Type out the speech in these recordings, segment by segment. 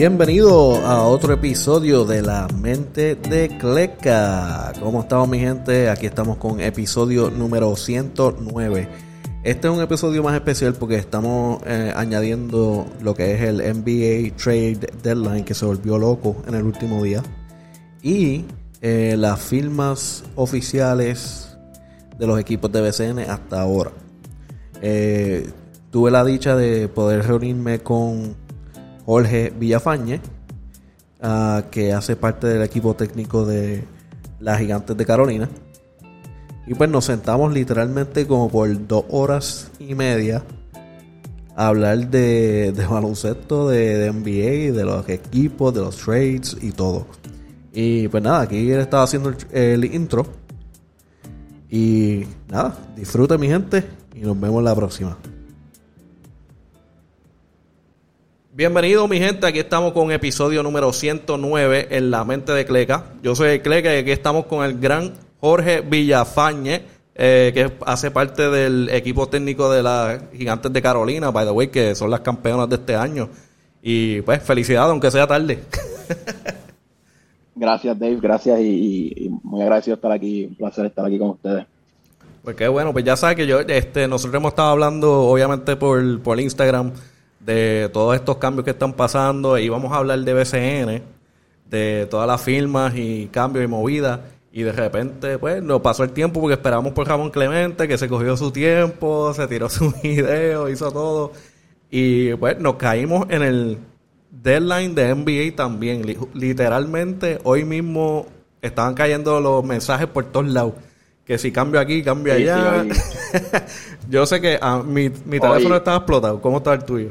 Bienvenido a otro episodio de La Mente de Cleca. ¿Cómo estamos mi gente? Aquí estamos con episodio número 109. Este es un episodio más especial porque estamos eh, añadiendo lo que es el NBA Trade Deadline que se volvió loco en el último día. Y eh, las firmas oficiales de los equipos de BCN hasta ahora. Eh, tuve la dicha de poder reunirme con Jorge Villafañe, ah, que hace parte del equipo técnico de las Gigantes de Carolina. Y pues nos sentamos literalmente como por dos horas y media a hablar de, baloncesto, de, NBA, de los equipos, de los trades y todo. Y pues nada, aquí él estaba haciendo el, intro. Y nada, disfruten mi gente y nos vemos la próxima. Bienvenido mi gente, aquí estamos con episodio número 109 en La Mente de Cleca. Yo soy Cleca y aquí estamos con el gran Jorge Villafañe, eh, que hace parte del equipo técnico de las Gigantes de Carolina, by the way, que son las campeonas de este año. Y pues felicidades, aunque sea tarde. gracias Dave, gracias y, muy agradecido estar aquí, un placer estar aquí con ustedes. Pues qué bueno, pues ya sabes que yo, este, nosotros hemos estado hablando obviamente por, por Instagram de todos estos cambios que están pasando y vamos a hablar de BCN, de todas las firmas y cambios y movidas. Y de repente, pues, nos pasó el tiempo porque esperamos por Ramón Clemente, que se cogió su tiempo, se tiró su video, hizo todo. Y pues nos caímos en el deadline de NBA también. Literalmente, hoy mismo estaban cayendo los mensajes por todos lados. Que si cambio aquí, cambio allá. Yo sé que ah, mi, mi teléfono estaba explotado. ¿Cómo está el tuyo?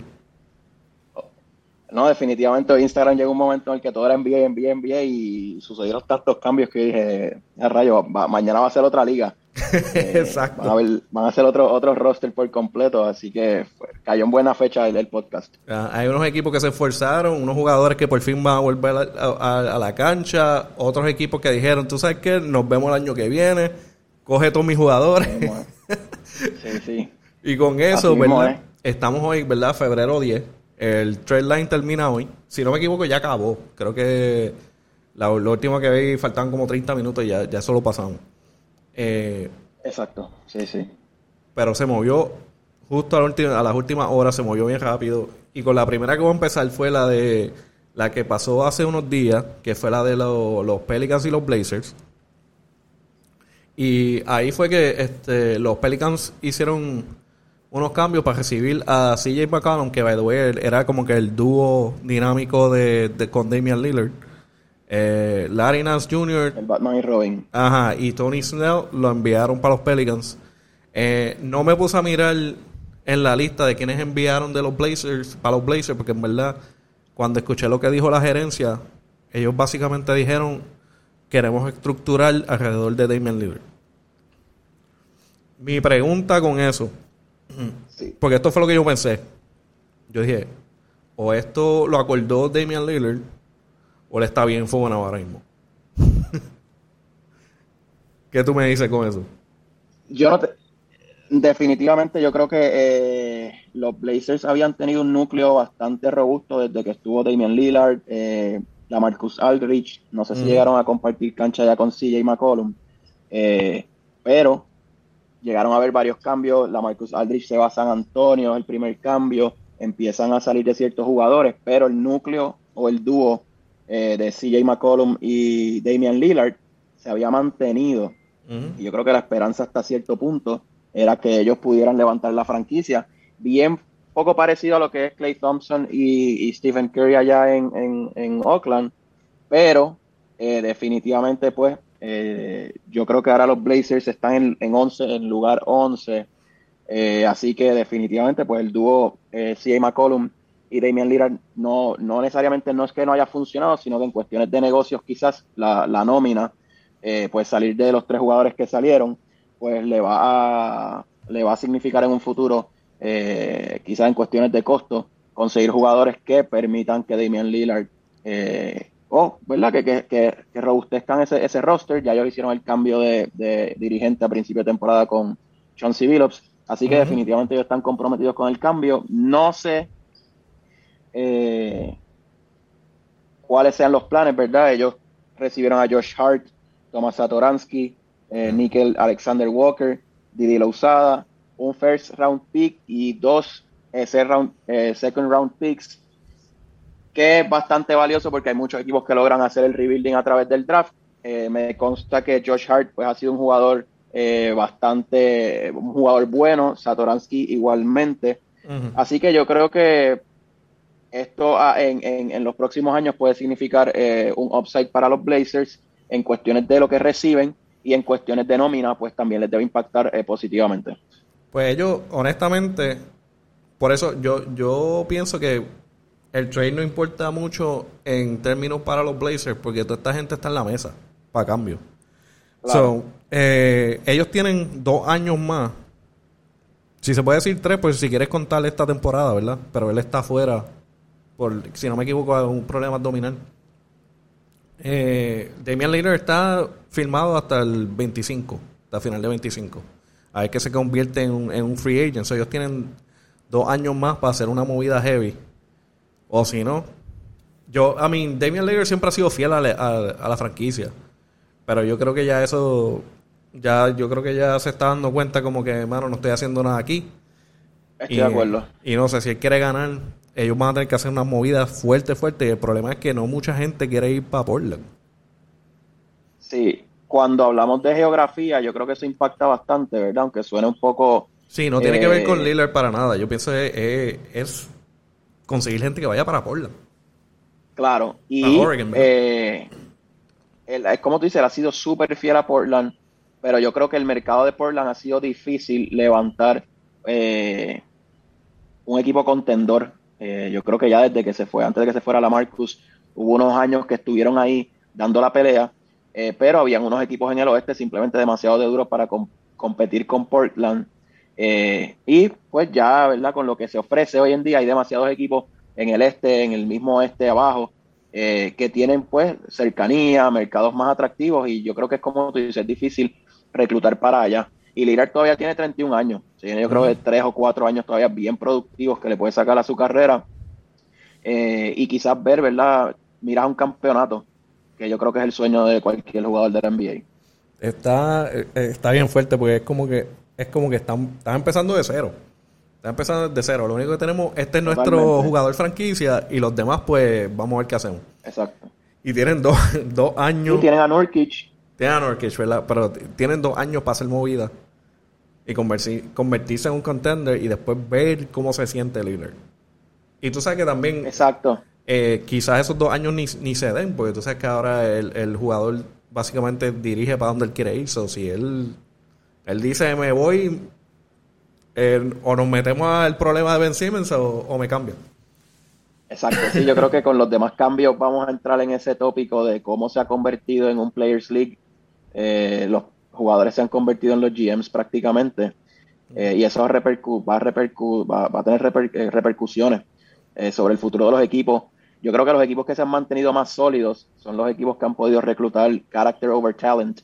No, definitivamente Instagram llegó un momento en el que todo era envía, envía, envía y sucedieron tantos cambios que dije, a rayo, mañana va a ser otra liga. Eh, Exacto. Van a, van a, ser otro, otro roster por completo, así que cayó en buena fecha el, podcast. Ah, hay unos equipos que se esforzaron, unos jugadores que por fin van a volver a, la cancha, otros equipos que dijeron, tú sabes qué, nos vemos el año que viene, coge todos mis jugadores. sí, sí. Y con eso, ¿verdad? Estamos hoy, ¿verdad? Febrero 10 el trade line termina hoy. Si no me equivoco, ya acabó. Creo que la, última que vi faltaban como 30 minutos y ya, ya eso lo pasamos. Eh, Exacto, sí, sí. Pero se movió justo a, las últimas horas, se movió bien rápido. Y con la primera que voy a empezar fue la de la que pasó hace unos días, que fue la de los Pelicans y los Blazers. Y ahí fue que este, los Pelicans hicieron unos cambios para recibir a CJ McCollum, que by the way era como que el dúo dinámico de, con Damian Lillard. Eh, Larry Nance Jr. El Batman y Robin. Ajá, y Tony Snell lo enviaron para los Pelicans. Eh, no me puse a mirar en la lista de quienes enviaron de los Blazers para los Blazers, porque en verdad, cuando escuché lo que dijo la gerencia, ellos básicamente dijeron: queremos estructurar alrededor de Damian Lillard. Mi pregunta con eso porque esto fue lo que yo pensé. Yo dije, o esto lo acordó Damian Lillard, o le está bien fuego ahora mismo. ¿Qué tú me dices con eso? Yo no definitivamente yo creo que eh, los Blazers habían tenido un núcleo bastante robusto desde que estuvo Damian Lillard, eh, la Marcus Aldrich, no sé si llegaron a compartir cancha ya con CJ McCollum, eh, pero llegaron a haber varios cambios. La Marcus Aldrich se va a San Antonio, el primer cambio. Empiezan a salir de ciertos jugadores, pero el núcleo o el dúo eh, de CJ McCollum y Damian Lillard se había mantenido. Y yo creo que la esperanza hasta cierto punto era que ellos pudieran levantar la franquicia. Bien poco parecido a lo que es Clay Thompson y, Stephen Curry allá en, en, Oakland, pero eh, definitivamente pues eh, yo creo que ahora los Blazers están en, en 11, en lugar 11. Eh, así que definitivamente, pues el dúo eh, CA McCollum y Damian Lillard no, no necesariamente no es que no haya funcionado, sino que en cuestiones de negocios quizás la, nómina, eh, pues salir de los tres jugadores que salieron, pues le va a, le va a significar en un futuro, quizás en cuestiones de costo, conseguir jugadores que permitan que Damian Lillard o, ¿verdad? Que, que, que, robustezcan ese, ese roster. Ya ellos hicieron el cambio de, dirigente a principio de temporada con John C. Billups. Así que definitivamente ellos están comprometidos con el cambio. No sé, eh, cuáles sean los planes, ¿verdad? Ellos recibieron a Josh Hart, Thomas Satoransky, eh, Nickel Alexander Walker, Didi Lousada, un first round pick y dos eh, round, eh, second round picks, que es bastante valioso porque hay muchos equipos que logran hacer el rebuilding a través del draft. Eh, me consta que Josh Hart pues, ha sido un jugador bastante, un jugador bueno, Satoransky igualmente. Así que yo creo que esto ah, en, en, en, los próximos años puede significar un upside para los Blazers en cuestiones de lo que reciben y en cuestiones de nómina, pues también les debe impactar positivamente. Pues ellos, honestamente, por eso yo, yo pienso que el trade no importa mucho en términos para los Blazers, porque toda esta gente está en la mesa para cambio. Eh, ellos tienen dos años más. Si se puede decir tres, pues si quieres contar esta temporada, ¿verdad? Pero él está afuera, por, si no me equivoco, un problema abdominal. Eh, Damian Lillard está firmado hasta el 25, hasta final de 25. A ver que se convierte en un, en un free agent. ellos tienen dos años más para hacer una movida heavy. O si no, yo, I mean, Damian Lillard siempre ha sido fiel a, la franquicia. Pero yo creo que ya eso, ya, yo creo que ya se está dando cuenta como que, hermano, no estoy haciendo nada aquí. Estoy de acuerdo. Y no sé, si él quiere ganar, ellos van a tener que hacer una movida fuerte, fuerte. Y el problema es que no mucha gente quiere ir para Portland. Sí, cuando hablamos de geografía, yo creo que eso impacta bastante, ¿verdad? Aunque suene un poco Sí, no tiene que ver con eh, Lillard para nada. Yo pienso que es, conseguir gente que vaya para Portland. Claro, y eh, es como tú dices, él ha sido súper fiel a Portland, pero yo creo que el mercado de Portland ha sido difícil levantar eh, un equipo contendor. yo creo que ya desde que se fue, antes de que se fuera la Marcus, hubo unos años que estuvieron ahí dando la pelea, pero habían unos equipos en el oeste simplemente demasiado de duros para competir con Portland. Eh, y pues ya, ¿verdad? Con lo que se ofrece hoy en día, hay demasiados equipos en el este, en el mismo oeste abajo, eh, que tienen pues cercanía, mercados más atractivos y yo creo que es como tú dices, es difícil reclutar para allá. Y Lillard todavía tiene 31 años, yo creo que tres o cuatro años todavía bien productivos que le puede sacar a su carrera eh, y quizás ver, ¿verdad? Mirar un campeonato, que yo creo que es el sueño de cualquier jugador de la NBA. Está, está bien fuerte porque es como que es como que están, están empezando de cero. Están empezando de cero. Lo único que tenemos, este es nuestro jugador franquicia y los demás, pues vamos a ver qué hacemos. Exacto. Y tienen dos, dos años. Y tienen a Nurkic. Tienen a Nurkic, ¿verdad? Pero tienen dos años para hacer movida y convertirse en un contender y después ver cómo se siente el líder. Y tú sabes que también. Exacto. Eh, quizás esos dos años ni, ni, se den, porque tú sabes que ahora el, el jugador básicamente dirige para donde él quiere ir. So, si él él dice, me voy, o nos metemos al problema de Ben Simmons o, me cambio. Exacto, sí, yo creo que con los demás cambios vamos a entrar en ese tópico de cómo se ha convertido en un Players League. Eh, los jugadores se han convertido en los GMs prácticamente eh, y eso va a, va, a tener eh, repercusiones sobre el futuro de los equipos. Yo creo que los equipos que se han mantenido más sólidos son los equipos que han podido reclutar character over talent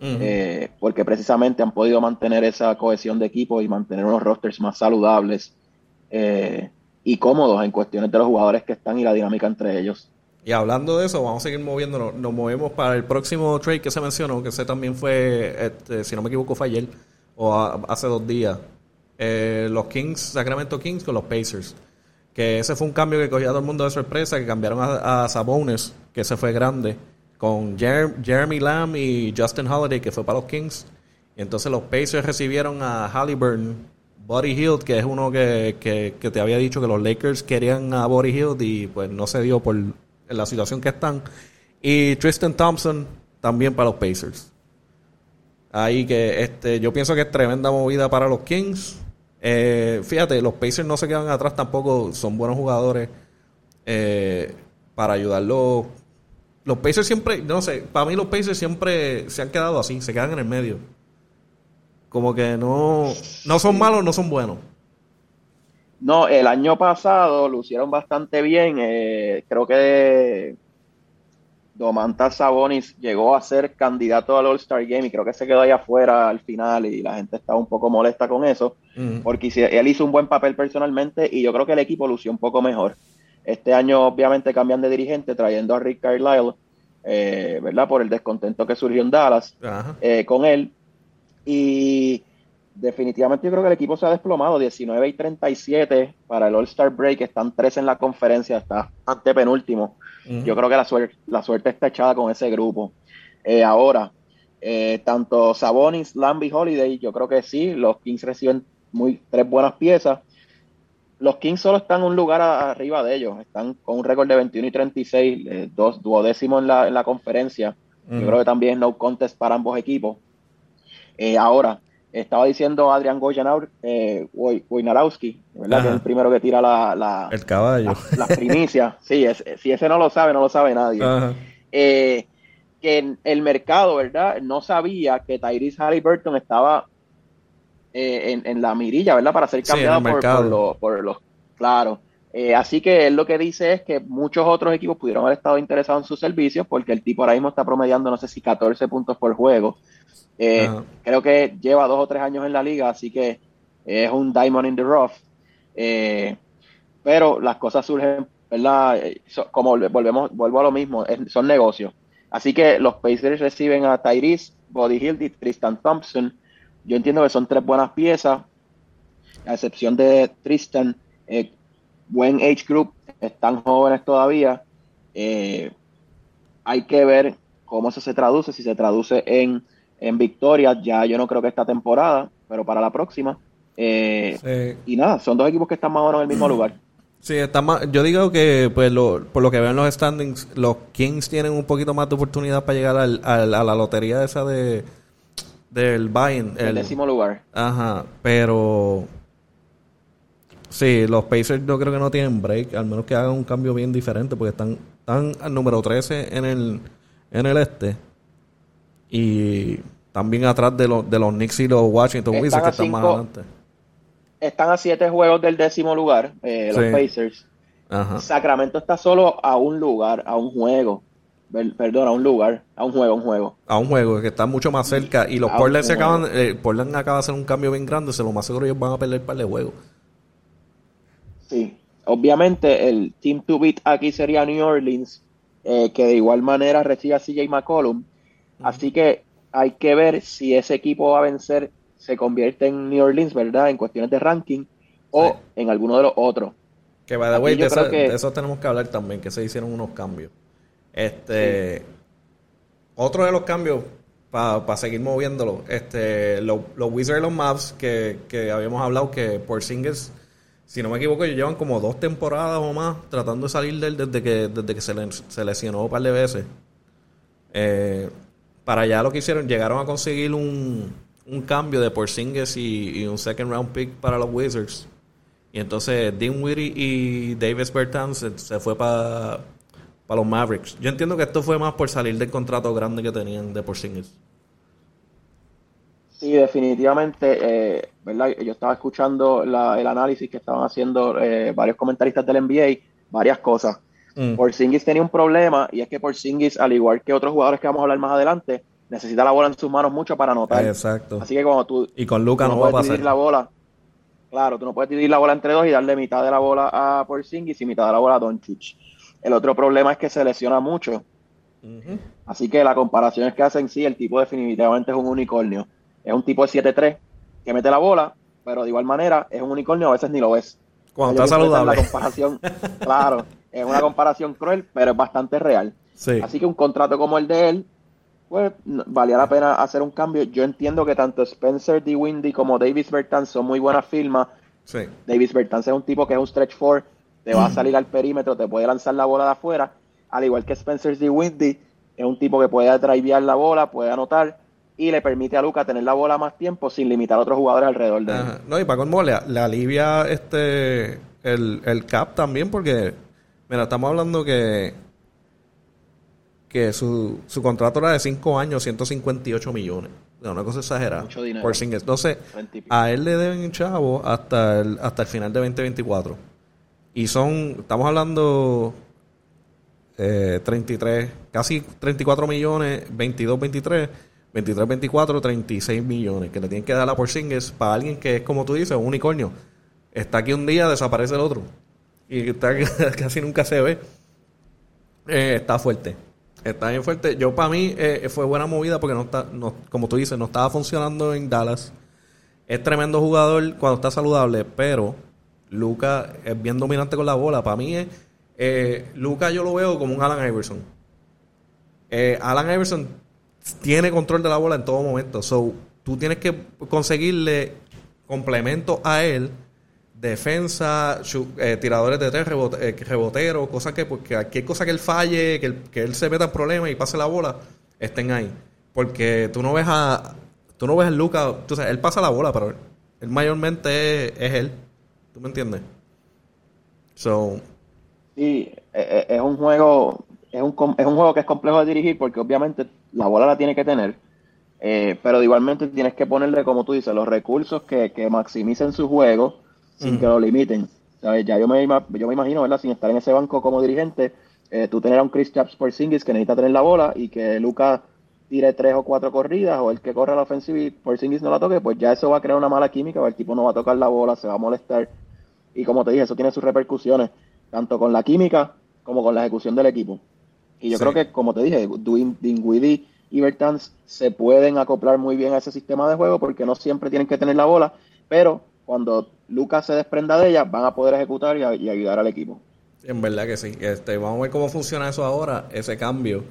eh, porque precisamente han podido mantener esa cohesión de equipo y mantener unos rosters más saludables eh, y cómodos en cuestiones de los jugadores que están y la dinámica entre ellos. Y hablando de eso, vamos a seguir moviéndonos. Nos movemos para el próximo trade que se mencionó, que ese también fue, este, si no me equivoco, fue ayer o hace dos días. Eh, los Kings, Sacramento Kings con los Pacers. Que ese fue un cambio que cogió a todo el mundo de sorpresa, que cambiaron a, a Sabones, que ese fue grande con Jeremy Lamb y Justin Holiday, que fue para los Kings. Y entonces los Pacers recibieron a Halliburton, Buddy Hield, que es uno que, que, te había dicho que los Lakers querían a Buddy Hield y pues no se dio por la situación que están. Y Tristan Thompson también para los Pacers. Ahí que este, yo pienso que es tremenda movida para los Kings. Eh, fíjate, los Pacers no se quedan atrás tampoco, son buenos jugadores eh, para ayudarlos los Pacers siempre, no sé, para mí los Pacers siempre se han quedado así, se quedan en el medio. Como que no, no son malos, no son buenos. No, el año pasado lucieron bastante bien. Eh, creo que Domantas Sabonis llegó a ser candidato al All-Star Game y creo que se quedó ahí afuera al final y la gente estaba un poco molesta con eso, porque él hizo un buen papel personalmente y yo creo que el equipo lució un poco mejor. Este año obviamente cambian de dirigente trayendo a Rick Carlisle, eh, ¿verdad? Por el descontento que surgió en Dallas eh, con él. Y definitivamente yo creo que el equipo se ha desplomado, 19 y 37 para el All-Star Break, están tres en la conferencia, está ante penúltimo. Yo creo que la suerte, la suerte está echada con ese grupo. Eh, ahora, tanto Sabonis, Lamb Holiday, yo creo que sí, los Kings reciben muy, tres buenas piezas los Kings solo están un lugar arriba de ellos. Están con un récord de 21 y 36, eh, dos duodécimos en la, en la conferencia. Yo creo que también no contest para ambos equipos. Eh, ahora, estaba diciendo Adrián eh, Wojnarowski, ¿verdad? Que es el primero que tira la, el caballo. La, primicia. sí, si ese no lo sabe, no lo sabe nadie. Eh, que el mercado, ¿verdad? No sabía que Tyrese Halliburton estaba eh, en, la mirilla, ¿verdad? Para ser cambiado por, los, Claro. Eh, así que él lo que dice es que muchos otros equipos pudieron haber estado interesados en sus servicios porque el tipo ahora mismo está promediando, no sé si 14 puntos por juego. Eh, creo que lleva dos o tres años en la liga, así que es un diamond in the rough. pero las cosas surgen, ¿verdad? como volvemos, vuelvo a lo mismo, son negocios. Así que los Pacers reciben a Tyrese, Body Hill y Tristan Thompson yo entiendo que son tres buenas piezas, a excepción de Tristan, eh, buen age group, están jóvenes todavía. Eh, hay que ver cómo eso se traduce, si se traduce en, en victorias, ya yo no creo que esta temporada, pero para la próxima. Eh, y nada, son dos equipos que están más o menos en el mismo lugar. Sí, está más, yo digo que pues por lo que veo en los standings, los Kings tienen un poquito más de oportunidad para llegar al, a la lotería esa de, del Bayern. El, décimo lugar. Ajá, pero... Sí, los Pacers yo creo que no tienen break, al menos que hagan un cambio bien diferente, porque están, están al número 13 en el, en el este. Y también atrás de, los de los Knicks y los Washington Wizards, que están más adelante. Están a siete juegos del décimo lugar, eh, los Pacers. Ajá. Sacramento está solo a un lugar, a un juego perdón, a un lugar, a un juego, a un juego. A un juego que está mucho más cerca. Y los Portland se acaban, eh, Portland acaba de hacer un cambio bien grande, se lo más seguro ellos van a perder para el juego. Sí, obviamente el team to beat aquí sería New Orleans, eh, que de igual manera recibe a CJ McCollum. Así que hay que ver si ese equipo va a vencer, se convierte en New Orleans, ¿verdad? En cuestiones de ranking o en alguno de los otros. Que by the way, de, eso, de eso tenemos que hablar también, que se hicieron unos cambios. Este, Otro de los cambios, para seguir moviéndolo, este, los Wizards y los Maps que, que habíamos hablado que por singles, si no me equivoco, llevan como dos temporadas o más tratando de salir de él desde que, desde que se, le, se lesionó un par de veces. Eh, para allá lo que hicieron, llegaron a conseguir un, un cambio de Porzingis y, y un second round pick para los Wizards. Y entonces Dean Weary y Davis Bertans se, se fue para para los Mavericks. Yo entiendo que esto fue más por salir del contrato grande que tenían de Porzingis. Sí, definitivamente, eh, ¿verdad? Yo estaba escuchando el análisis que estaban haciendo eh, varios comentaristas del NBA, varias cosas. Mm. Porzingis tenía un problema y es que Porzingis, al igual que otros jugadores que vamos a hablar más adelante, necesita la bola en sus manos mucho para anotar. Exacto. Así que cuando tú y con Luca no, va a pasar. la bola, claro, tú no puedes dividir la bola entre dos y darle mitad de la bola a Porzingis y mitad de la bola a Doncic. El otro problema es que se lesiona mucho. Así que la comparación es que hacen sí, el tipo definitivamente es un unicornio. Es un tipo de 7-3 que mete la bola, pero de igual manera es un unicornio, a veces ni lo ves. Cuando está saludable. La comparación, claro, es una comparación cruel, pero es bastante real. Así que un contrato como el de él, pues valía la pena hacer un cambio. Yo entiendo que tanto Spencer D. Windy como Davis Bertans son muy buenas firmas. Davis Bertans es un tipo que es un stretch four te va a salir al perímetro, te puede lanzar la bola de afuera, al igual que Spencer D. Windy, es un tipo que puede drivear la bola, puede anotar y le permite a Luca tener la bola más tiempo sin limitar a otros jugadores alrededor de él. No, y para colmo le, le, alivia este el, cap también porque, mira, estamos hablando que que su, su contrato era de 5 años, 158 millones. una cosa exagerada. Mucho dinero. Por Entonces, a él le deben chavo hasta el, hasta el final de 2024. Y son, estamos hablando eh, 33, casi 34 millones, 22, 23, 23, 24, 36 millones que le tienen que dar a por singles para alguien que es como tú dices, un unicornio. Está aquí un día, desaparece el otro. y está, casi nunca se ve, eh, está fuerte. Está bien fuerte. Yo, para mí, eh, fue buena movida porque no está, no, como tú dices, no estaba funcionando en Dallas. Es tremendo jugador cuando está saludable, pero Luca es bien dominante con la bola. Para mí, es, eh, Luca yo lo veo como un Alan Iverson. Eh, Alan Iverson tiene control de la bola en todo momento. So, tú tienes que conseguirle complemento a él defensa, eh, tiradores de tres, rebote, reboteros, cosas que, porque cualquier cosa que él falle, que, que él se meta en problemas y pase la bola, estén ahí. Porque tú no ves a, tú no ves a Luca, tú él pasa la bola, pero él mayormente es, él. ¿Tú me entiendes? So. Sí, e, e, es un juego, es un, es un juego que es complejo de dirigir porque obviamente la bola la tiene que tener. Eh, pero igualmente tienes que ponerle, como tú dices, los recursos que, que maximicen su juego sin que lo limiten. ¿Sabes? Ya yo me, yo me imagino, ¿verdad? Sin estar en ese banco como dirigente, eh, tú tener a un Chris Chaps por Singis que necesita tener la bola y que Lucas tire tres o cuatro corridas o el que corre la ofensiva y por Porzingis no la toque, pues ya eso va a crear una mala química, el tipo no va a tocar la bola, se va a molestar. Y como te dije, eso tiene sus repercusiones, tanto con la química como con la ejecución del equipo. Y yo creo que, como te dije, Dinwiddie y Bertans se pueden acoplar muy bien a ese sistema de juego porque no siempre tienen que tener la bola, pero cuando Lucas se desprenda de ella, van a poder ejecutar y, y ayudar al equipo. En verdad que sí. Este, vamos a ver cómo funciona eso ahora, ese cambio.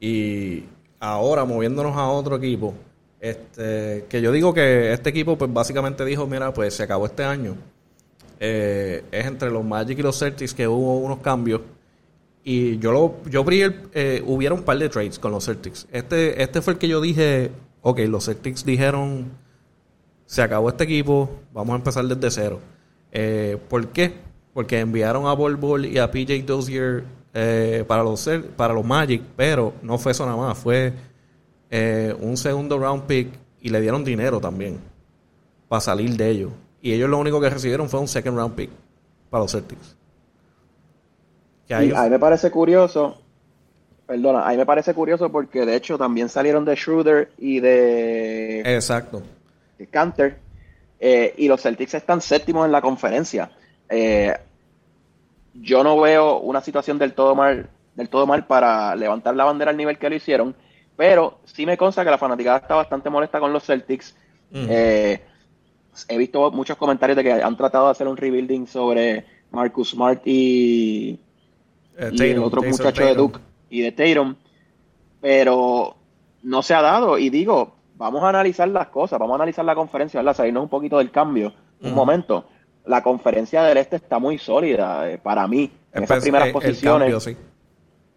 Y, ahora moviéndonos a otro equipo, este, que yo digo que este equipo pues básicamente dijo, mira, pues se acabó este año. Eh, es entre los Magic y los Celtics que hubo unos cambios. Y yo lo, yo abrí eh, hubiera un par de trades con los Celtics. Este, este fue el que yo dije, ok, los Celtics dijeron, se acabó este equipo, vamos a empezar desde cero. Eh, ¿Por qué? Porque enviaron a Bol Bol y a PJ Dozier eh, para, los, para los Magic, pero no fue eso nada más, fue eh, un segundo round pick y le dieron dinero también para salir de ellos. Y ellos lo único que recibieron fue un second round pick para los Celtics. a mí me parece curioso, perdona, a mí me parece curioso porque de hecho también salieron de Schroeder y de... Exacto. De Canter. Eh, y los Celtics están séptimos en la conferencia. Eh, yo no veo una situación del todo mal, del todo mal para levantar la bandera al nivel que lo hicieron, pero sí me consta que la fanaticada está bastante molesta con los Celtics. Eh, he visto muchos comentarios de que han tratado de hacer un rebuilding sobre Marcus Smart y, eh, el otro muchacho de Duke y de Tatum, pero no se ha dado. Y digo, vamos a analizar las cosas, vamos a analizar la conferencia, ¿verdad? salirnos un poquito del cambio, un momento la conferencia del este está muy sólida eh, para mí. En esas primeras posiciones.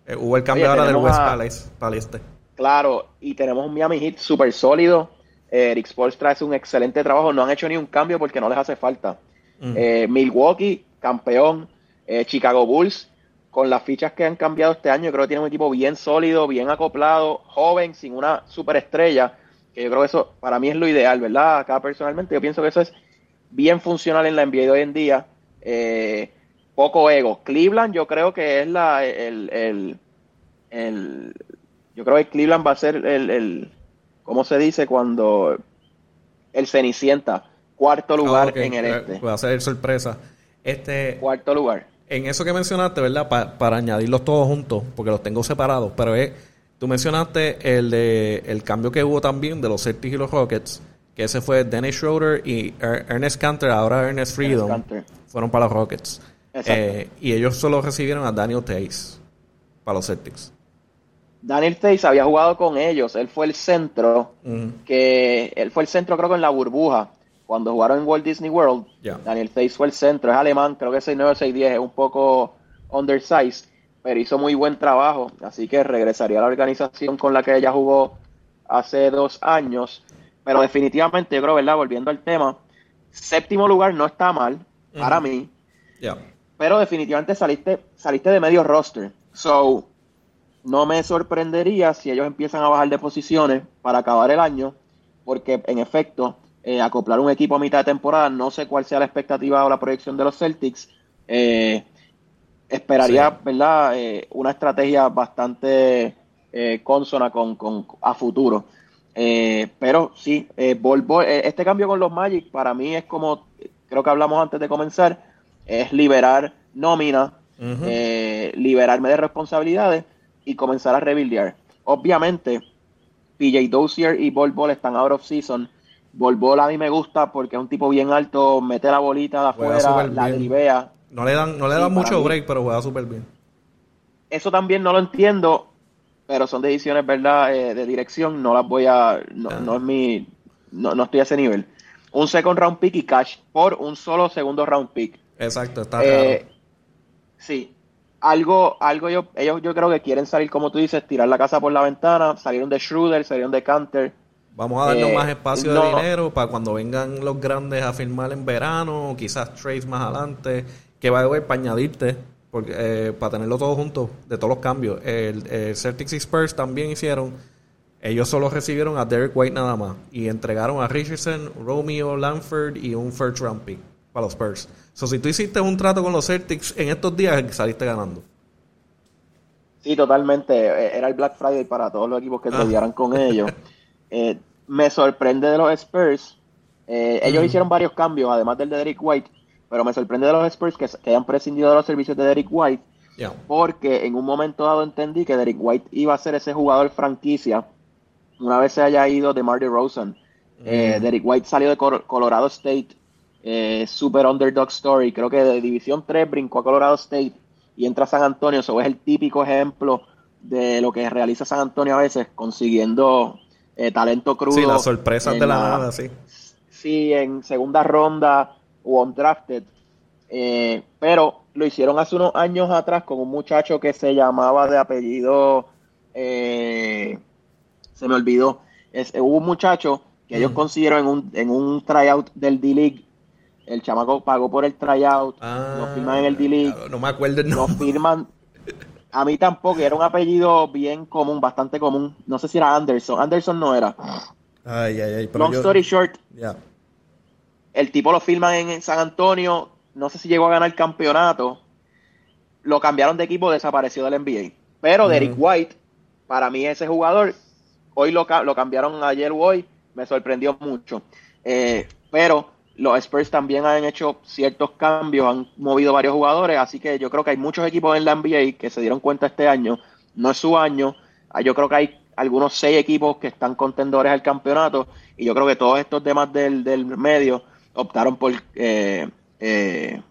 Eh, hubo el cambio ahora del West Palace para el este. Claro, y tenemos un Miami Heat súper sólido. Eh, Eric Spoelstra hace un excelente trabajo. No han hecho ni un cambio porque no les hace falta. Milwaukee, campeón. Chicago Bulls, con las fichas que han cambiado este año, creo que tiene un equipo bien sólido, bien acoplado, joven, sin una superestrella. Que yo creo que eso para mí es lo ideal, ¿verdad? Acá personalmente yo pienso que eso es bien funcional en la NBA hoy en día. Eh, poco ego. Cleveland yo creo que es la el, el, el, yo creo que Cleveland va a ser el, el ¿cómo se dice? cuando el Cenicienta, cuarto lugar ah, en el este. Va a ser sorpresa. Este cuarto lugar. En eso que mencionaste, ¿verdad? para añadirlos todos juntos, porque los tengo separados, pero es tú mencionaste el de el cambio que hubo también de los Celtics y los Rockets que ese fue Dennis Schroeder y Ernest Cantor, ahora Ernest Freedom, fueron para los Rockets. Eh, y ellos solo recibieron a Daniel Tays para los Celtics. Daniel Tays había jugado con ellos, él fue el centro, que él fue el centro creo que en la burbuja, cuando jugaron en Walt Disney World. Daniel Tays fue el centro, es alemán, creo que 6'9", 6'10", es un poco undersized, pero hizo muy buen trabajo, así que regresaría a la organización con la que ella jugó hace dos años pero definitivamente, yo creo, ¿verdad? Volviendo al tema, séptimo lugar no está mal para mí. Pero definitivamente saliste, saliste de medio roster. So, no me sorprendería si ellos empiezan a bajar de posiciones para acabar el año, porque en efecto, eh, acoplar un equipo a mitad de temporada, no sé cuál sea la expectativa o la proyección de los Celtics. Eh, esperaría, ¿verdad? Eh, una estrategia bastante consona con, con, a futuro. Pero sí, este cambio con los Magic para mí es como, creo que hablamos antes de comenzar, es liberar nómina, liberarme de responsabilidades y comenzar a rebuildear. Obviamente, PJ Dozier y Bol Bol están out of season. Bol Bol a mí me gusta porque es un tipo bien alto, mete la bolita de afuera, la drivea. No le dan, no le dan mucho break, pero juega súper bien. Eso también no lo entiendo, pero son decisiones, ¿verdad? Eh, de dirección, no las voy a, no, ah. no es mi, no, no, estoy a ese nivel. Un second round pick y cash por un solo segundo round pick. Exacto, está eh, Sí, algo, algo yo, ellos yo creo que quieren salir, como tú dices, tirar la casa por la ventana, salieron de Schroeder, salieron de Canter. Vamos a darnos eh, más espacio de dinero para cuando vengan los grandes a firmar en verano, quizás trades más adelante, que va a haber para añadirte, porque, eh, para tenerlo todo junto, de todos los cambios. El, el Celtics y Spurs también hicieron, ellos solo recibieron a Derek White nada más, y entregaron a Richardson, Romeo, Lanford y un first round pick para los Spurs. So, si tú hiciste un trato con los Celtics en estos días, saliste ganando. Sí, totalmente. Eh, era el Black Friday para todos los equipos que se con ellos. Eh, me sorprende de los Spurs. Eh, ellos hicieron varios cambios, además del de Derek White, pero me sorprende de los Spurs que, hayan prescindido de los servicios de Derek White, porque en un momento dado entendí que Derek White iba a ser ese jugador franquicia una vez se haya ido de Marty Rosen. Derek White salió de Colorado State eh, super underdog story. Creo que de División 3 brincó a Colorado State y entra a San Antonio. Eso es el típico ejemplo de lo que realiza San Antonio a veces, consiguiendo eh, talento crudo. Sí, las sorpresas de la, nada, sí. Sí, en segunda ronda o undrafted. Eh, pero lo hicieron hace unos años atrás con un muchacho que se llamaba de apellido. se me olvidó. Es, hubo un muchacho que ellos mm. consiguieron en un, en un tryout del D-League el chamaco pagó por el tryout, ah, firman en el D-League. no me acuerdo el nombre. firman. A mí tampoco, era un apellido bien común, bastante común. No sé si era Anderson. Anderson no era. Ay, ay, ay. Long story short. El tipo lo firman en San Antonio. No sé si llegó a ganar el campeonato. Lo cambiaron de equipo, desapareció del NBA. Pero Derek White, para mí ese jugador, hoy lo, lo cambiaron ayer o hoy, me sorprendió mucho. Eh, pero los Spurs también han hecho ciertos cambios, han movido varios jugadores, así que yo creo que hay muchos equipos en la NBA que se dieron cuenta este año, no es su año, ah, yo creo que hay algunos seis equipos que están contendores al campeonato y yo creo que todos estos demás del, del medio optaron por, eh, eh,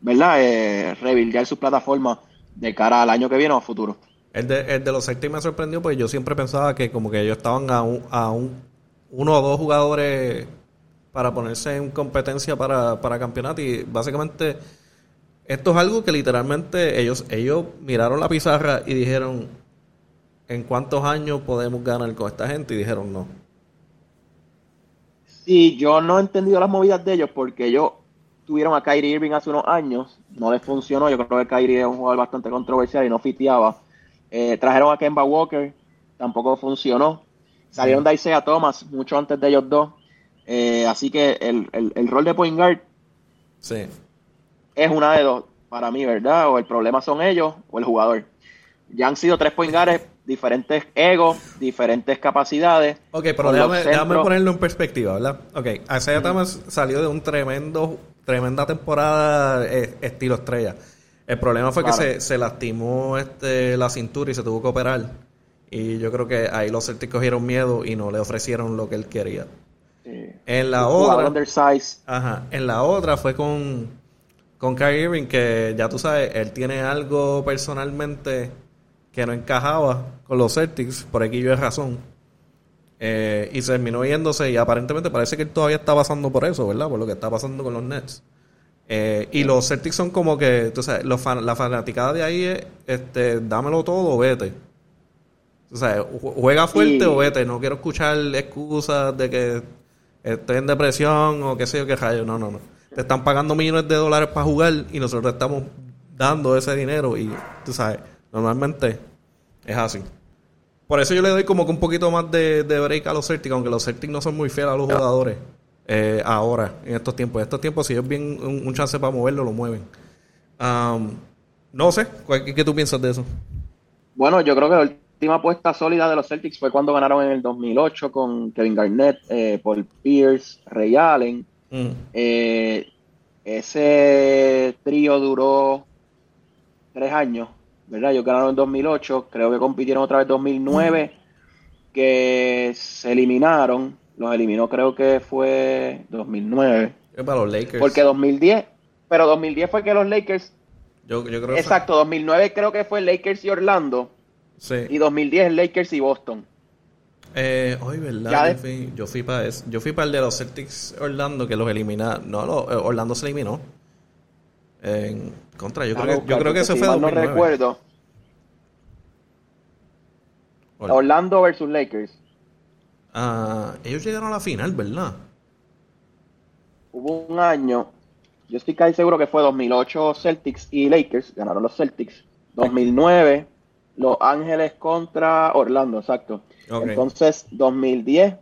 ¿verdad?, eh, rebuildear su plataforma de cara al año que viene o a futuro. El de, el de los Celtics me sorprendió porque yo siempre pensaba que como que ellos estaban a, un, a un, uno o dos jugadores para ponerse en competencia para, para campeonato y básicamente esto es algo que literalmente ellos ellos miraron la pizarra y dijeron en cuántos años podemos ganar con esta gente y dijeron no. Sí, yo no he entendido las movidas de ellos porque ellos tuvieron a Kyrie Irving hace unos años, no les funcionó, yo creo que Kyrie es un jugador bastante controversial y no fiteaba. Eh, trajeron a Kemba Walker, tampoco funcionó. Salieron de Isaiah Thomas mucho antes de ellos dos eh, así que el, el, rol de point guard sí. es una de dos para mí, ¿verdad? O el problema son ellos o el jugador. Ya han sido tres point guards, diferentes egos, diferentes capacidades. Ok, pero déjame, ponerlo en perspectiva, ¿verdad? Ok, Isaiah Thomas salió de un tremendo, tremenda temporada eh, estilo estrella. El problema fue que se, se, lastimó este, la cintura y se tuvo que operar. Y yo creo que ahí los Celtics cogieron miedo y no le ofrecieron lo que él quería. En la otra. Ajá, en la otra fue con, con Kyrie Irving, que ya tú sabes, él tiene algo personalmente que no encajaba con los Celtics, por aquí yo es razón. Eh, y se terminó yéndose y aparentemente parece que él todavía está pasando por eso, ¿verdad? Por lo que está pasando con los Nets. Eh, y los Celtics son como que, tú sabes, la fanaticada de ahí es, este, dámelo todo o vete. O sea, juega fuerte o vete. No quiero escuchar excusas de que estoy en depresión o qué sé yo qué rayo. No, no, no. Te están pagando millones de dólares para jugar y nosotros estamos dando ese dinero y tú sabes, normalmente es así. Por eso yo le doy como que un poquito más de, break a los Celtics, aunque los Celtics no son muy fieles a los jugadores eh, ahora, en estos tiempos. En estos tiempos, si ellos bien un, chance para moverlo, lo mueven. no sé, ¿qué, tú piensas de eso? Bueno, yo creo que última apuesta sólida de los Celtics fue cuando ganaron en el 2008 con Kevin Garnett, eh, Paul Pierce, Ray Allen. Mm. Eh, ese trío duró tres años, ¿verdad? Ellos ganaron en 2008, creo que compitieron otra vez en 2009, que se eliminaron, los eliminó creo que fue 2009. para los Lakers. Porque 2010, pero 2010 fue que los Lakers... Yo, yo creo exacto, 2009 creo que fue Lakers y Orlando. Sí. Y 2010 Lakers y Boston. Eh, hoy, ¿verdad? Yo, fui, yo, fui, para Yo fui para el de los Celtics Orlando que los eliminaron. No, eh, Orlando se eliminó. En contra, yo creo, que, yo creo que ese fue No recuerdo. Orlando versus Lakers. Ah, ellos llegaron a la final, ¿verdad? Hubo un año, yo estoy casi seguro que fue 2008 Celtics y Lakers, ganaron los Celtics. 2009 Los Ángeles contra Orlando, exacto. Entonces, 2010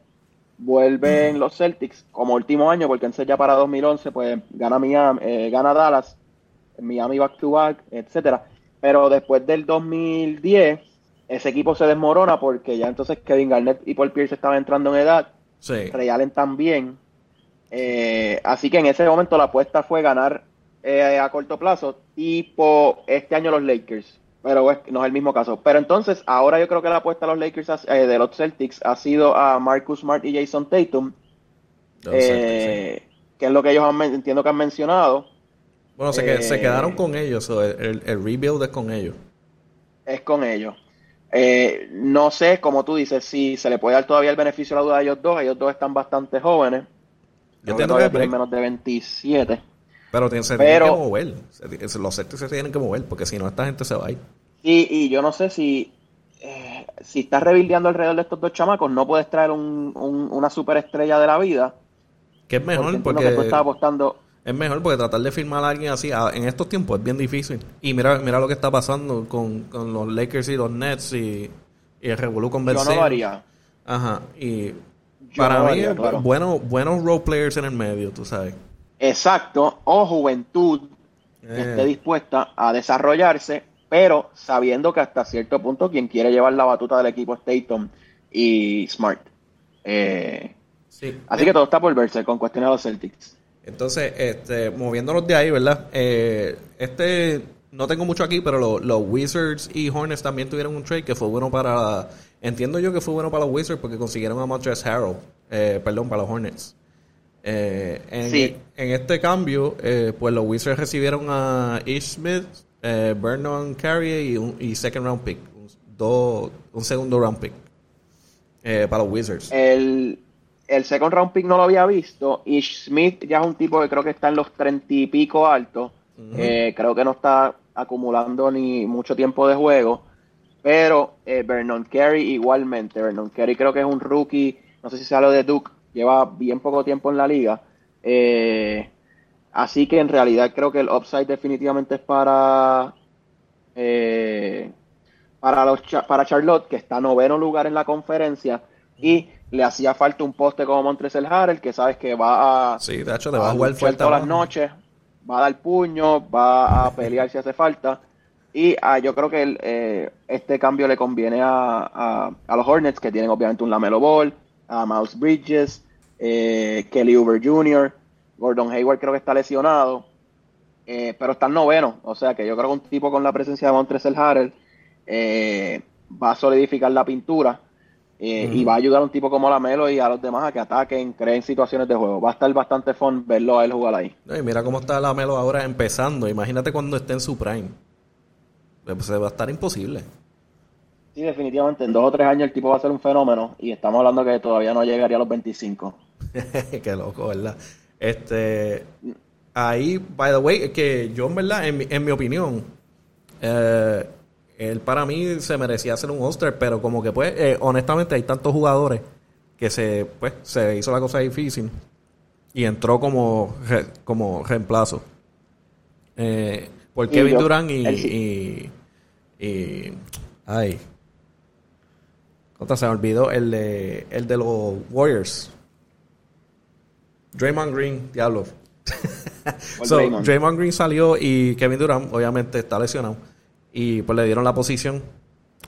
vuelven los Celtics como último año, porque entonces ya para 2011 pues gana Miami, eh, gana Dallas, Miami back to back, etcétera. Pero después del 2010 ese equipo se desmorona porque ya entonces Kevin Garnett y Paul Pierce estaban entrando en edad. Sí. Ray Allen también. Eh, así que en ese momento la apuesta fue ganar eh, a corto plazo, tipo este año los Lakers pero no es el mismo caso. Pero entonces, ahora yo creo que la apuesta de los Lakers, eh, de los Celtics, ha sido a Marcus Smart y Jason Tatum, eh, que es lo que ellos han, entiendo que han mencionado. Bueno, se, se eh, quedaron con ellos, el, el, rebuild es con ellos. Es con ellos. no sé, como tú dices, si se le puede dar todavía el beneficio a la duda a ellos dos. Ellos dos están bastante jóvenes. Yo entiendo que tienen menos de 27. Pero se tienen que mover. Los Celtics se tienen que mover porque si no, esta gente se va a ir. Y, y yo no sé si, eh, si estás rebildeando alrededor de estos dos chamacos, no puedes traer un, una superestrella de la vida. Que es mejor porque. apostando. Es mejor porque tratar de firmar a alguien así en estos tiempos es bien difícil. Y mira, mira lo que está pasando con, los Lakers y los Nets y, el Revolu con Yo no lo haría. Ajá. Y para mí, buenos, buenos role players en el medio, tú sabes. Exacto, o juventud que eh. esté dispuesta a desarrollarse, pero sabiendo que hasta cierto punto quien quiere llevar la batuta del equipo es Tatum y Smart. Eh, así que todo está por verse con cuestiones de los Celtics. Entonces, este, moviéndonos de ahí, ¿verdad? Eh, este, no tengo mucho aquí, pero los Wizards y Hornets también tuvieron un trade que fue bueno para... Entiendo yo que fue bueno para los Wizards porque consiguieron a Montrezl Harrell, perdón, para los Hornets. Eh, en, este cambio, eh, pues los Wizards recibieron a Ish Smith, eh, Vernon Carrier y un y second round pick, un, un segundo round pick para los Wizards. El, el second round pick no lo había visto. Ish Smith ya es un tipo que creo que está en los treinta y pico alto. creo que no está acumulando ni mucho tiempo de juego. Pero Vernon Carey igualmente. Vernon Carey creo que es un rookie. No sé si lo de Duke lleva bien poco tiempo en la liga. Eh, así que en realidad creo que el upside definitivamente es para eh, para los para Charlotte que está noveno lugar en la conferencia y le hacía falta un poste como Montrezel Harrell que sabes que va a sí de hecho le va a jugar fuerte todas las noches va a dar puño va a pelear si hace falta y ah, yo creo que eh, este cambio le conviene a, a, los Hornets que tienen obviamente un Lamelo Ball a Mouse Bridges, eh, Kelly Uber Jr., Gordon Hayward creo que está lesionado, eh, pero está en noveno, o sea que yo creo que un tipo con la presencia de Montrezl Harrell eh, va a solidificar la pintura y va a ayudar a un tipo como Lamelo y a los demás a que ataquen, creen situaciones de juego. Va a estar bastante fun verlo a él jugar ahí. mira cómo está Lamelo ahora empezando, imagínate cuando esté en su prime. Pues, va a estar imposible. Sí, definitivamente. En dos o tres años el tipo va a ser un fenómeno y estamos hablando que todavía no llegaría a los 25. Qué loco, ¿verdad? Este, ahí, by the way, que yo en verdad, en mi, opinión, eh, él para mí se merecía ser un All-Star, pero como que pues, eh, honestamente hay tantos jugadores que se, pues, se hizo la cosa difícil y entró como, como reemplazo. Eh, por Kevin Durant y, y, y, ay, se me olvidó el de, el de los Warriors. Draymond Green, diablo. so, Draymond. Green salió y Kevin Durant, obviamente, está lesionado. Y pues le dieron la posición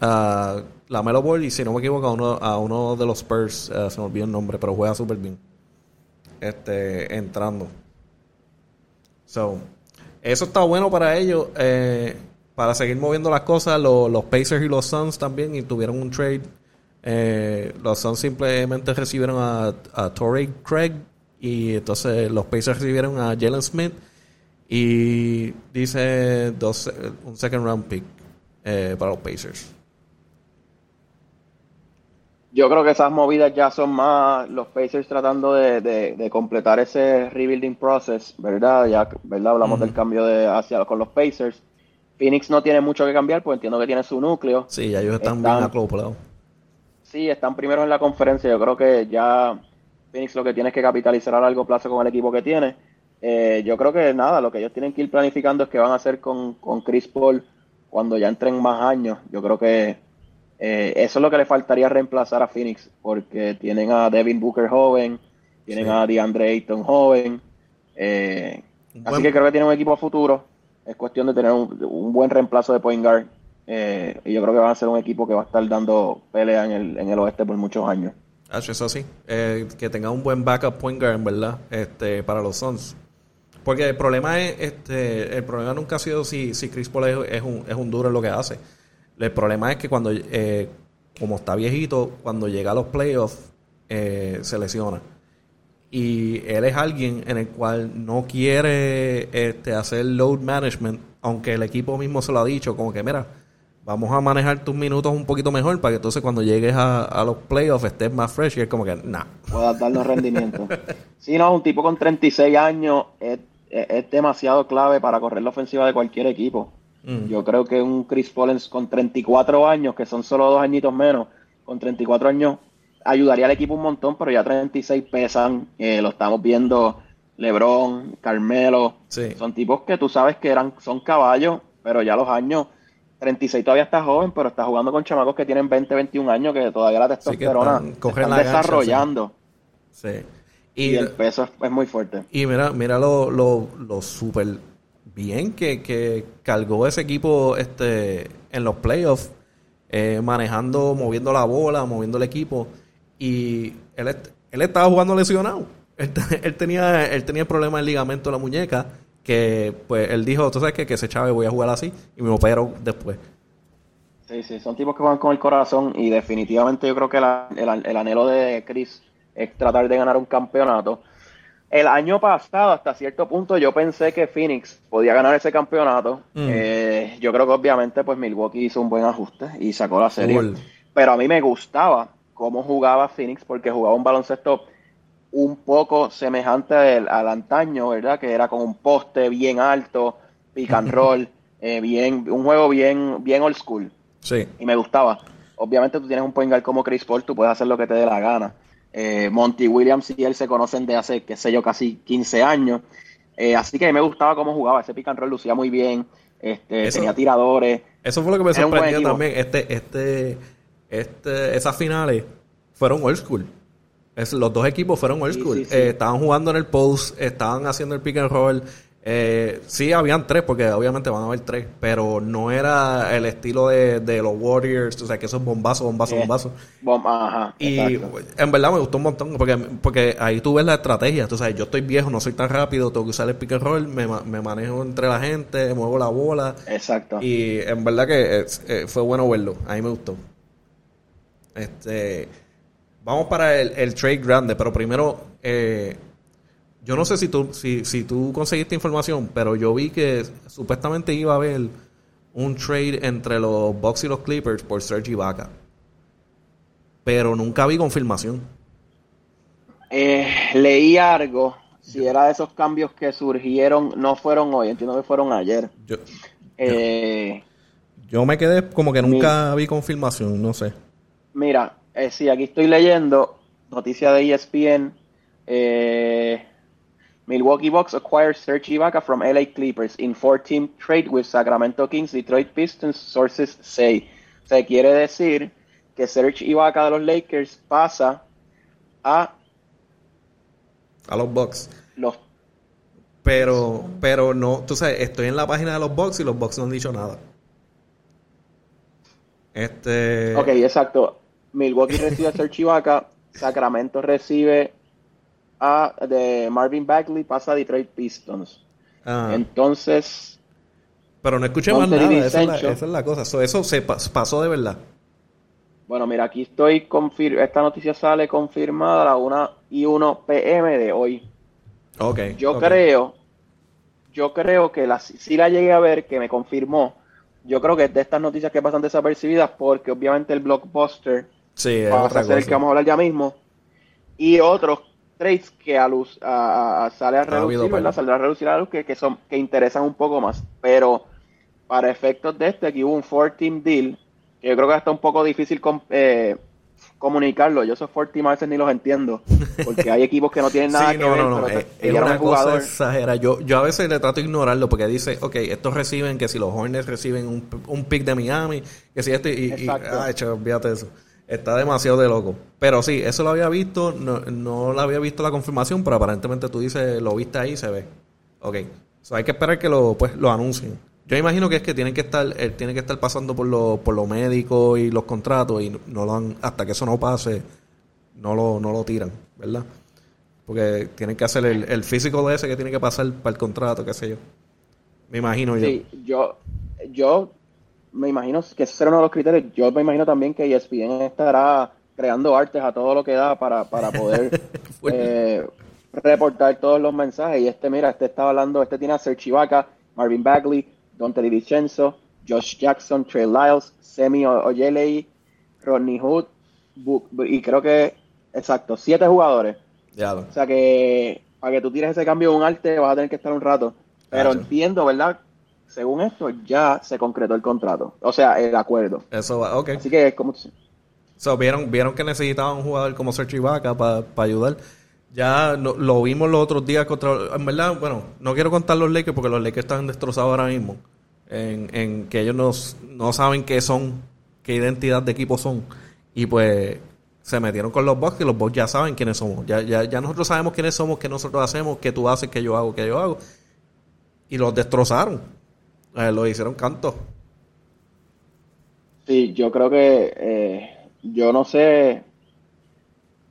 a la Melo Ball y si no me equivoco a uno, a uno de los Spurs, eh, se me olvidó el nombre, pero juega súper bien. Este, entrando. So, eso está bueno para ellos. Eh, para seguir moviendo las cosas, los Pacers y los Suns también y tuvieron un trade. Eh, los Suns simplemente recibieron a, a Torrey Craig y entonces los Pacers recibieron a Jalen Smith y dice dos, un second round pick eh, para los Pacers. Yo creo que esas movidas ya son más los Pacers tratando de, completar ese rebuilding process, ¿verdad? Ya, ¿verdad? Hablamos del cambio de hacia con los Pacers. Phoenix no tiene mucho que cambiar, pues entiendo que tiene su núcleo. Sí, ya ellos están, bien acoplados. Sí, están primeros en la conferencia. Yo creo que ya Phoenix lo que tiene es que capitalizar a largo plazo con el equipo que tiene. Eh, yo creo que nada, lo que ellos tienen que ir planificando es que van a hacer con, con Chris Paul cuando ya entren más años. Yo creo que eh, eso es lo que le faltaría reemplazar a Phoenix, porque tienen a Devin Booker joven, tienen a DeAndre Ayton joven. Eh, así que creo que tienen un equipo futuro. Es cuestión de tener un, buen reemplazo de point guard. Eh, y yo creo que van a ser un equipo que va a estar dando pelea en el, en el oeste por muchos años. Eso sí, que tenga un buen backup point guard, ¿verdad? Este, para los Suns. Porque el problema es, este, el problema nunca ha sido si, si Chris Paul es, un, es un duro en lo que hace. El problema es que cuando, eh, como está viejito, cuando llega a los playoffs, eh, se lesiona. Y él es alguien en el cual no quiere este, hacer load management, aunque el equipo mismo se lo ha dicho, como que, mira, vamos a manejar tus minutos un poquito mejor para que entonces cuando llegues a, los playoffs estés más fresh y es como que, nah. Puedas darnos rendimiento. sí, no, un tipo con 36 años es, es demasiado clave para correr la ofensiva de cualquier equipo. Mm. Yo creo que un Chris Paul con 34 años, que son solo dos añitos menos, con 34 años, ayudaría al equipo un montón, pero ya 36 pesan. Eh, lo estamos viendo LeBron, Carmelo. Son tipos que tú sabes que eran son caballos, pero ya los años. 36 todavía está joven, pero está jugando con chamacos que tienen 20, 21 años, que todavía la testosterona están, desarrollando. sí. Y, el peso es, muy fuerte. Y mira, mira lo, lo, lo súper bien que, que cargó ese equipo este, en los playoffs, eh, manejando, moviendo la bola, moviendo el equipo. Y él, él estaba jugando lesionado. Él, tenía él tenía problemas en ligamento de la muñeca que pues él dijo, tú sabes que, que ese chave voy a jugar así y me opero después. Sí, sí, son tipos que van con el corazón y definitivamente yo creo que el, el anhelo de Chris es tratar de ganar un campeonato el año pasado, hasta cierto punto, yo pensé que Phoenix podía ganar ese campeonato. Mm. Eh, yo creo que obviamente, pues Milwaukee hizo un buen ajuste y sacó la serie. Pero a mí me gustaba cómo jugaba Phoenix porque jugaba un baloncesto un poco semejante al, antaño, ¿verdad? Que era con un poste bien alto, pick and roll, eh, bien, un juego bien, bien old school. Sí. Y me gustaba. Obviamente tú tienes un point guard como Chris Paul, tú puedes hacer lo que te dé la gana. Eh, Monty Williams y él se conocen de hace, qué sé yo, casi 15 años. Eh, así que me gustaba cómo jugaba. Ese pick and roll lucía muy bien. Este, tenía tiradores. Eso fue lo que me sorprendió también. Este, este, este, esas finales fueron old school. Los dos equipos fueron old school. Eh, estaban jugando en el post, estaban haciendo el pick and roll. Eh, sí, habían tres, porque obviamente van a haber tres, pero no era el estilo de, los Warriors, o sea, que esos bombazos, bombazos, bombazos. ajá, y en verdad me gustó un montón, porque, porque ahí tú ves la estrategia, tú sabes, yo estoy viejo, no soy tan rápido, tengo que usar el pick and roll, me, manejo entre la gente, muevo la bola. Exacto. Y en verdad que eh, fue bueno verlo, a mí me gustó. Este, vamos para el, el trade grande, pero primero... Eh, yo no sé si tú, si, si tú conseguiste información, pero yo vi que supuestamente iba a haber un trade entre los Bucks y los Clippers por Serge Ibaka. Pero nunca vi confirmación. Eh, leí algo. Si era de esos cambios que surgieron, no fueron hoy, entiendo que fueron ayer. Yo, eh, yo, me quedé como que nunca vi confirmación, no sé. Mira, eh, sí, aquí estoy leyendo noticia de ESPN. Eh, Milwaukee Bucks acquires Serge Ibaka from LA Clippers in four-team trade with Sacramento Kings, Detroit Pistons, sources say. O sea, quiere decir que Serge Ibaka de los Lakers pasa a a los Bucks. Los pero pero no, tú sabes, estoy en la página de los Bucks y los Bucks no han dicho nada. Este Ok, exacto. Milwaukee recibe a Serge Ibaka, Sacramento recibe de Marvin Bagley pasa a Detroit Pistons. Ah. Entonces. Pero no escuché más nada, esa es, la, cosa. eso se pasó de verdad. Bueno, mira, aquí estoy esta noticia sale confirmada a la 1 y 1 pm de hoy. Ok. Yo creo, yo creo que la, si la llegué a ver, que me confirmó, yo creo que es de estas noticias que pasan desapercibidas porque obviamente el blockbuster sí, va a ser el que vamos a hablar ya mismo y otros trades que a luz a, sale a reducir, ¿verdad? Sale a reducir a luz que, que, son que interesan un poco más, pero para efectos de este aquí hubo un four team deal que yo creo que está un poco difícil eh, comunicarlo. Yo esos 40 a ni los entiendo. Porque hay equipos que no tienen nada que ver. No, es, una cosa exagera. Yo, yo a veces le trato de ignorarlo porque dice, ok, estos reciben que si los Hornets reciben un, un pick de Miami, que si este, y, y ah, olvídate eso. Está demasiado de loco. Pero sí, eso lo había visto, no, no lo había visto la confirmación, pero aparentemente tú dices, lo viste ahí y se ve. Ok. So hay que esperar que lo, pues, lo anuncien. Yo imagino que es que tienen que estar, él tiene que estar pasando por lo, por lo médico y los contratos y no lo han, hasta que eso no pase, no lo, no lo tiran, ¿verdad? Porque tienen que hacer el, el físico de ese que tiene que pasar para el contrato, qué sé yo. Me imagino yo. Sí, yo, yo me imagino que ese será uno de los criterios. Yo me imagino también que ESPN estará creando artes a todo lo que da para, para poder eh, reportar todos los mensajes. Y este, mira, este estaba hablando, este tiene a Serge Marvin Bagley, Dante DiVincenzo, Josh Jackson, Trey Lyles, Semi Oyelei, Rodney Hood, y creo que, exacto, siete jugadores. O sea que para que tú tires ese cambio de un arte vas a tener que estar un rato. Pero entiendo, ¿verdad? Según esto, ya se concretó el contrato. O sea, el acuerdo. Eso va, ok. Así que es como... So, vieron, vieron que necesitaban un jugador como Sergio Ibaka para ayudar. Ya lo, vimos los otros días contra. En verdad, bueno, no quiero contar los Lakers porque los Lakers están destrozados ahora mismo. En, que ellos no, no saben qué son, qué identidad de equipo son. Y pues se metieron con los Bucks, que los Bucks ya saben quiénes somos. Ya, ya, ya nosotros sabemos quiénes somos, qué nosotros hacemos, qué tú haces, qué yo hago, qué yo hago. Y los destrozaron. Eh, lo hicieron canto. Sí, yo creo que. Eh, yo no sé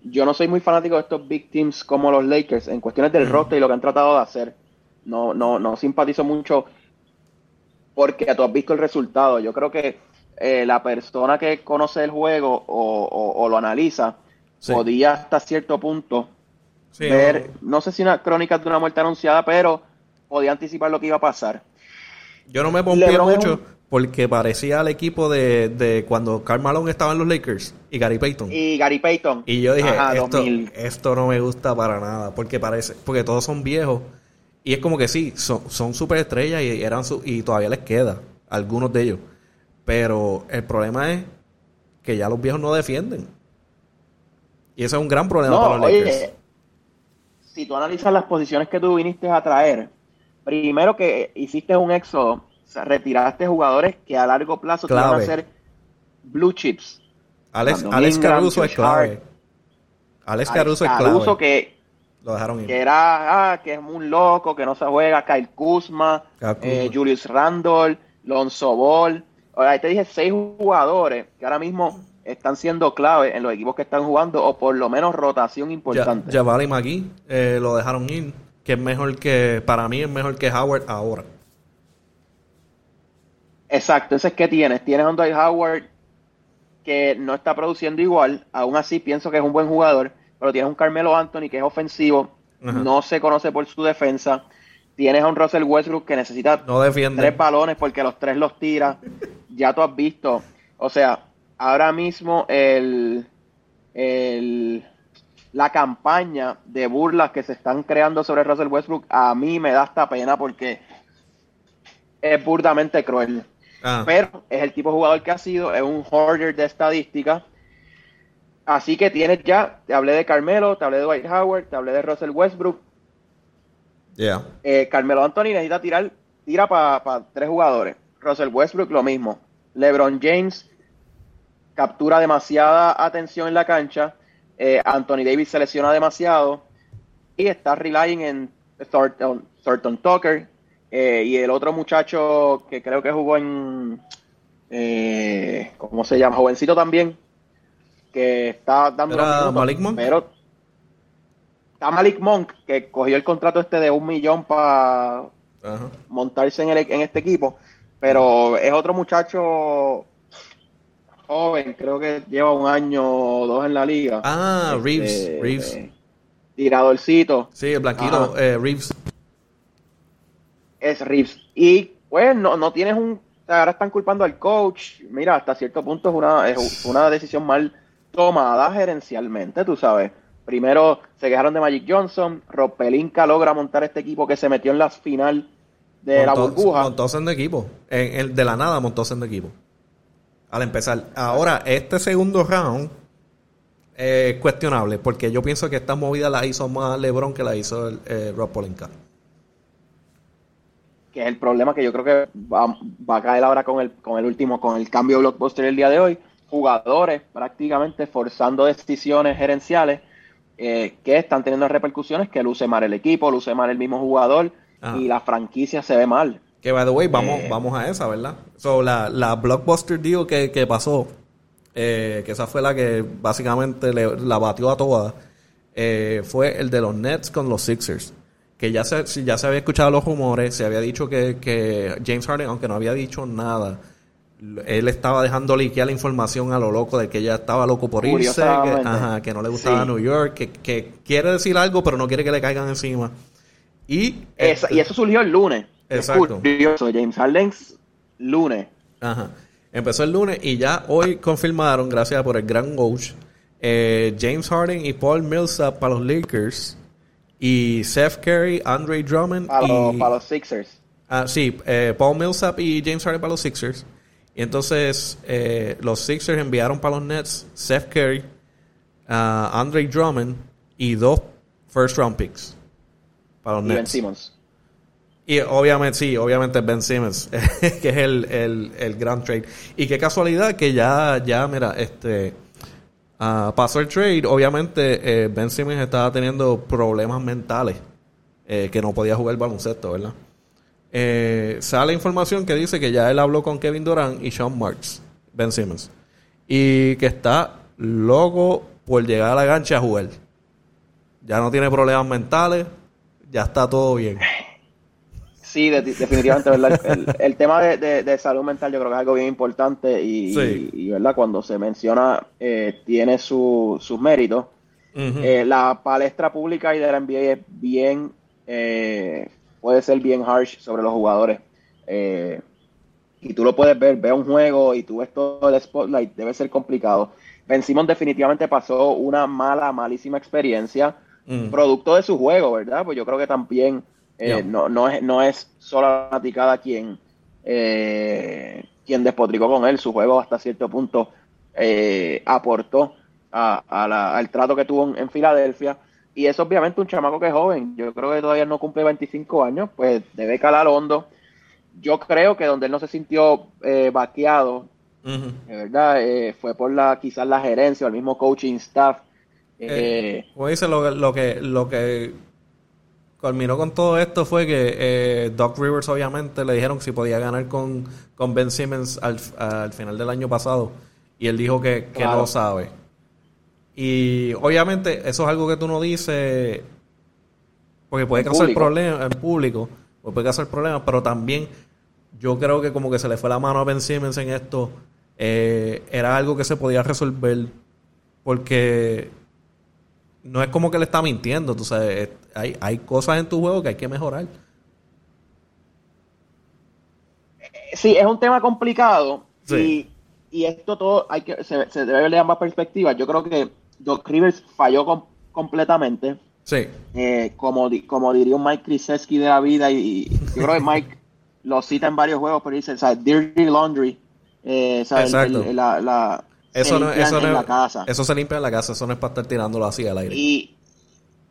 yo no soy muy fanático de estos big teams como los Lakers en cuestiones del roster y lo que han tratado de hacer. No, no, no simpatizo mucho porque tú has visto el resultado. Yo creo que eh, la persona que conoce el juego o, lo analiza podía hasta cierto punto ver, no. sé si una crónica de una muerte anunciada, pero podía anticipar lo que iba a pasar. Yo no me pompié mucho porque parecía al equipo de, de cuando Karl Malone estaba en los Lakers y Gary Payton. Y Gary Payton. Y yo dije, esto, esto, no me gusta para nada, porque parece, porque todos son viejos. Y es como que sí, son, son superestrellas y eran su, y todavía les queda algunos de ellos. Pero el problema es que ya los viejos no defienden. Y ese es un gran problema para los Lakers. si tú analizas las posiciones que tú viniste a traer, primero que hiciste un éxodo retiraste jugadores que a largo plazo te van a ser blue chips. Alex, Alex Caruso es clave. Alex Caruso es clave. que lo dejaron Que era, ah, que es un loco, que no se juega. Kyle Kuzma, eh, Julius Randle, Lonzo Ball. Ahí te dije seis jugadores que ahora mismo están siendo clave en los equipos que están jugando o por lo menos rotación importante. Ya, Javali McGee eh, lo dejaron ir, que es mejor que, para mí es mejor que Howard ahora. Exacto, entonces, ¿qué tienes? Tienes a un Dwight Howard que no está produciendo igual, aún así pienso que es un buen jugador, pero tienes un Carmelo Anthony que es ofensivo, no se conoce por su defensa, tienes a un Russell Westbrook que necesita tres balones porque los tres los tira, ya tú has visto, o sea, ahora mismo el, el, la campaña de burlas que se están creando sobre Russell Westbrook a mí me da hasta pena porque es burdamente cruel. Ah. Pero es el tipo de jugador que ha sido, es un hoarder de estadística. Así que tienes ya, te hablé de Carmelo, te hablé de Dwight Howard, te hablé de Russell Westbrook. Eh, Carmelo Anthony necesita tirar, tira para tres jugadores. Russell Westbrook lo mismo. LeBron James captura demasiada atención en la cancha. Eh, Anthony Davis se lesiona demasiado. Y está relying en Thornton Tucker, eh, y el otro muchacho que creo que jugó en. Eh, ¿Cómo se llama? Jovencito también. Que está dando. Malik Monk? Pero. Está Malik Monk, que cogió el contrato este de un millón para. montarse en, en este equipo, pero es otro muchacho joven, creo que lleva un año o dos en la liga. Ah, Reeves, este, Reeves. tiradorcito. Sí, el blanquito, eh, Reeves. Es Reeves. Y pues no, no tienes un... Ahora están culpando al coach. Mira, hasta cierto punto es una, es una decisión mal tomada gerencialmente, tú sabes. Primero se quejaron de Magic Johnson, Rob Pelinka logra montar este equipo que se metió en la final de la burbuja. Montó de equipo, en, el, de la nada montó de equipo al empezar. Ahora, este segundo round es cuestionable porque yo pienso que esta movida la hizo más LeBron que la hizo el, eh, Rob Polinka. Que es el problema que yo creo que va, a caer ahora con el, con el último, con el cambio blockbuster el día de hoy. Jugadores prácticamente forzando decisiones gerenciales eh, que están teniendo repercusiones que luce mal el equipo, luce mal el mismo jugador y la franquicia se ve mal. Que, by the way, vamos, eh, vamos a esa, ¿verdad? So, la, la blockbuster deal que, que pasó, eh, que esa fue la que básicamente le, la batió a todas, eh, fue el de los Nets con los Sixers. Que ya se, ya se había escuchado los rumores, se había dicho que, que James Harden, aunque no había dicho nada, él estaba dejando liquear la información a lo loco de que ella estaba loco por irse, que, que no le gustaba New York, que, que, quiere decir algo pero no quiere que le caigan encima. Y, y eso surgió el lunes. Exacto. James Harden lunes. Ajá. Empezó el lunes y ya hoy confirmaron, gracias por el gran coach, eh, James Harden y Paul Millsap para los Lakers y Seth Curry, Andre Drummond para, y, para los Sixers. Ah, sí, eh, Paul Millsap y James Harden para los Sixers. Y entonces eh, los Sixers enviaron para los Nets Seth Curry, Andre Drummond y dos first round picks para los Nets. Y obviamente, sí, obviamente Ben Simmons, que es el, el, el, gran trade. Y qué casualidad que ya, ya, mira, este, uh, pasó el trade, obviamente eh, Ben Simmons estaba teniendo problemas mentales, eh, que no podía jugar baloncesto, ¿verdad? Eh, sale información que dice que ya él habló con Kevin Durant y Sean Marks, Ben Simmons, y que está loco por llegar a la gancha a jugar. Ya no tiene problemas mentales, ya está todo bien. Sí, definitivamente, ¿verdad? El, tema de, salud mental yo creo que es algo bien importante y, ¿verdad? Cuando se menciona eh, tiene sus méritos. Eh, la palestra pública y de la NBA es bien, eh, puede ser bien harsh sobre los jugadores. y tú lo puedes ver, ve un juego y tú ves todo el spotlight, debe ser complicado. Ben Simon definitivamente pasó una mala, malísima experiencia, producto de su juego, ¿verdad? Pues yo creo que también eh, no, no, es, no es solo la fanaticada quien, eh, quien despotricó con él. Su juego hasta cierto punto eh, aportó al trato que tuvo en, Filadelfia. Y es obviamente un chamaco que es joven. Yo creo que todavía no cumple 25 años, pues debe calar hondo. Yo creo que donde él no se sintió eh, vaqueado, verdad, fue por la quizás la gerencia o el mismo coaching staff. como dice lo, lo que lo que culminó con todo esto fue que eh, Doc Rivers obviamente le dijeron si podía ganar con, con Ben Simmons al, final del año pasado. Y él dijo que, que no sabe. Y obviamente eso es algo que tú no dices porque puede causar problemas en público, puede causar problemas, pero también yo creo que como que se le fue la mano a Ben Simmons en esto, eh, era algo que se podía resolver porque no es como que le está mintiendo, tú sabes, hay, hay cosas en tu juego que hay que mejorar. Sí, es un tema complicado y, esto todo hay que se, debe ver de ambas perspectivas. Yo creo que Doc Rivers falló completamente. Sí. Eh, como, como diría un Mike Krzyzewski de la vida y, yo creo que Mike lo cita en varios juegos, pero dice, o sea, dirty laundry. Eh, la, eso no, eso en la casa. Eso se limpia en la casa, eso no es para estar tirándolo así al aire. Y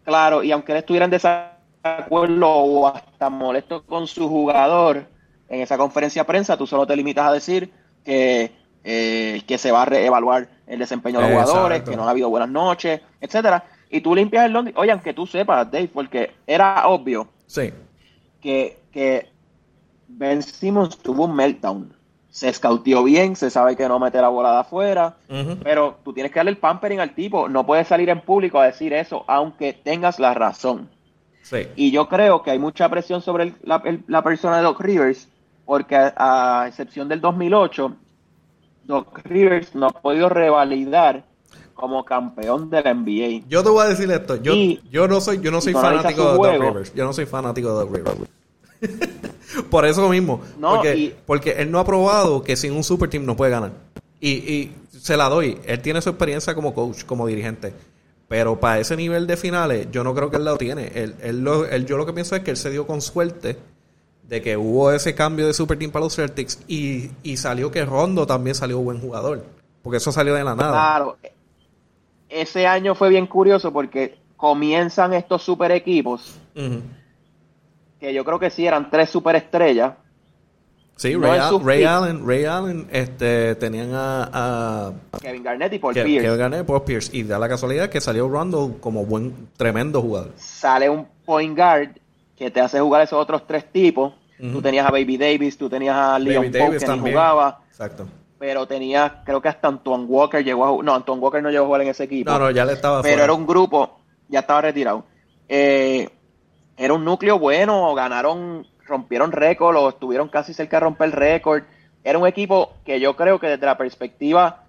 claro, y aunque él estuviera en desacuerdo o hasta molesto con su jugador, en esa conferencia de prensa tú solo te limitas a decir que, eh, que se va a reevaluar el desempeño de los jugadores, que no ha habido buenas noches, etcétera. Y tú limpias el Londres. Oye, aunque tú sepas, Dave, porque era obvio sí. que, que Ben Simmons tuvo un meltdown se escautió bien, se sabe que no mete la bola de afuera, pero tú tienes que darle el pampering al tipo, no puedes salir en público a decir eso, aunque tengas la razón. Y yo creo que hay mucha presión sobre la, persona de Doc Rivers, porque a, excepción del 2008, Doc Rivers no ha podido revalidar como campeón de la NBA. Yo te voy a decir esto, yo, yo no soy, yo no soy fanático de Doc Rivers, yo no soy fanático de Doc Rivers. Por eso mismo, porque, porque él no ha probado que sin un super team no puede ganar. Y, y se la doy, él tiene su experiencia como coach, como dirigente pero para ese nivel de finales, yo no creo que él lo tiene. Él, él, yo lo que pienso es que él se dio con suerte de que hubo ese cambio de super team para los Celtics y, salió que Rondo también salió buen jugador. Porque eso salió de la nada. Claro. Ese año fue bien curioso porque comienzan estos super equipos. Que yo creo que sí eran tres super estrellas. Sí, Ray, Allen, Ray Allen, este, tenían a, Kevin Garnett y Paul Pierce. Kevin Garnett y Paul Pierce. Y da la casualidad que salió Rondo como buen, tremendo jugador. Sale un point guard que te hace jugar esos otros tres tipos. Tú tenías a Baby Davis, tú tenías a Leon Pope que ni jugaba. Exacto. Pero tenías, creo que hasta Antoine Walker llegó a jugar. No, Antoine Walker no llegó a jugar en ese equipo. No, no, ya le estaba Pero era un grupo, ya estaba retirado. Eh, era un núcleo bueno, ganaron rompieron récord o estuvieron casi cerca de romper el récord. Era un equipo que yo creo que desde la perspectiva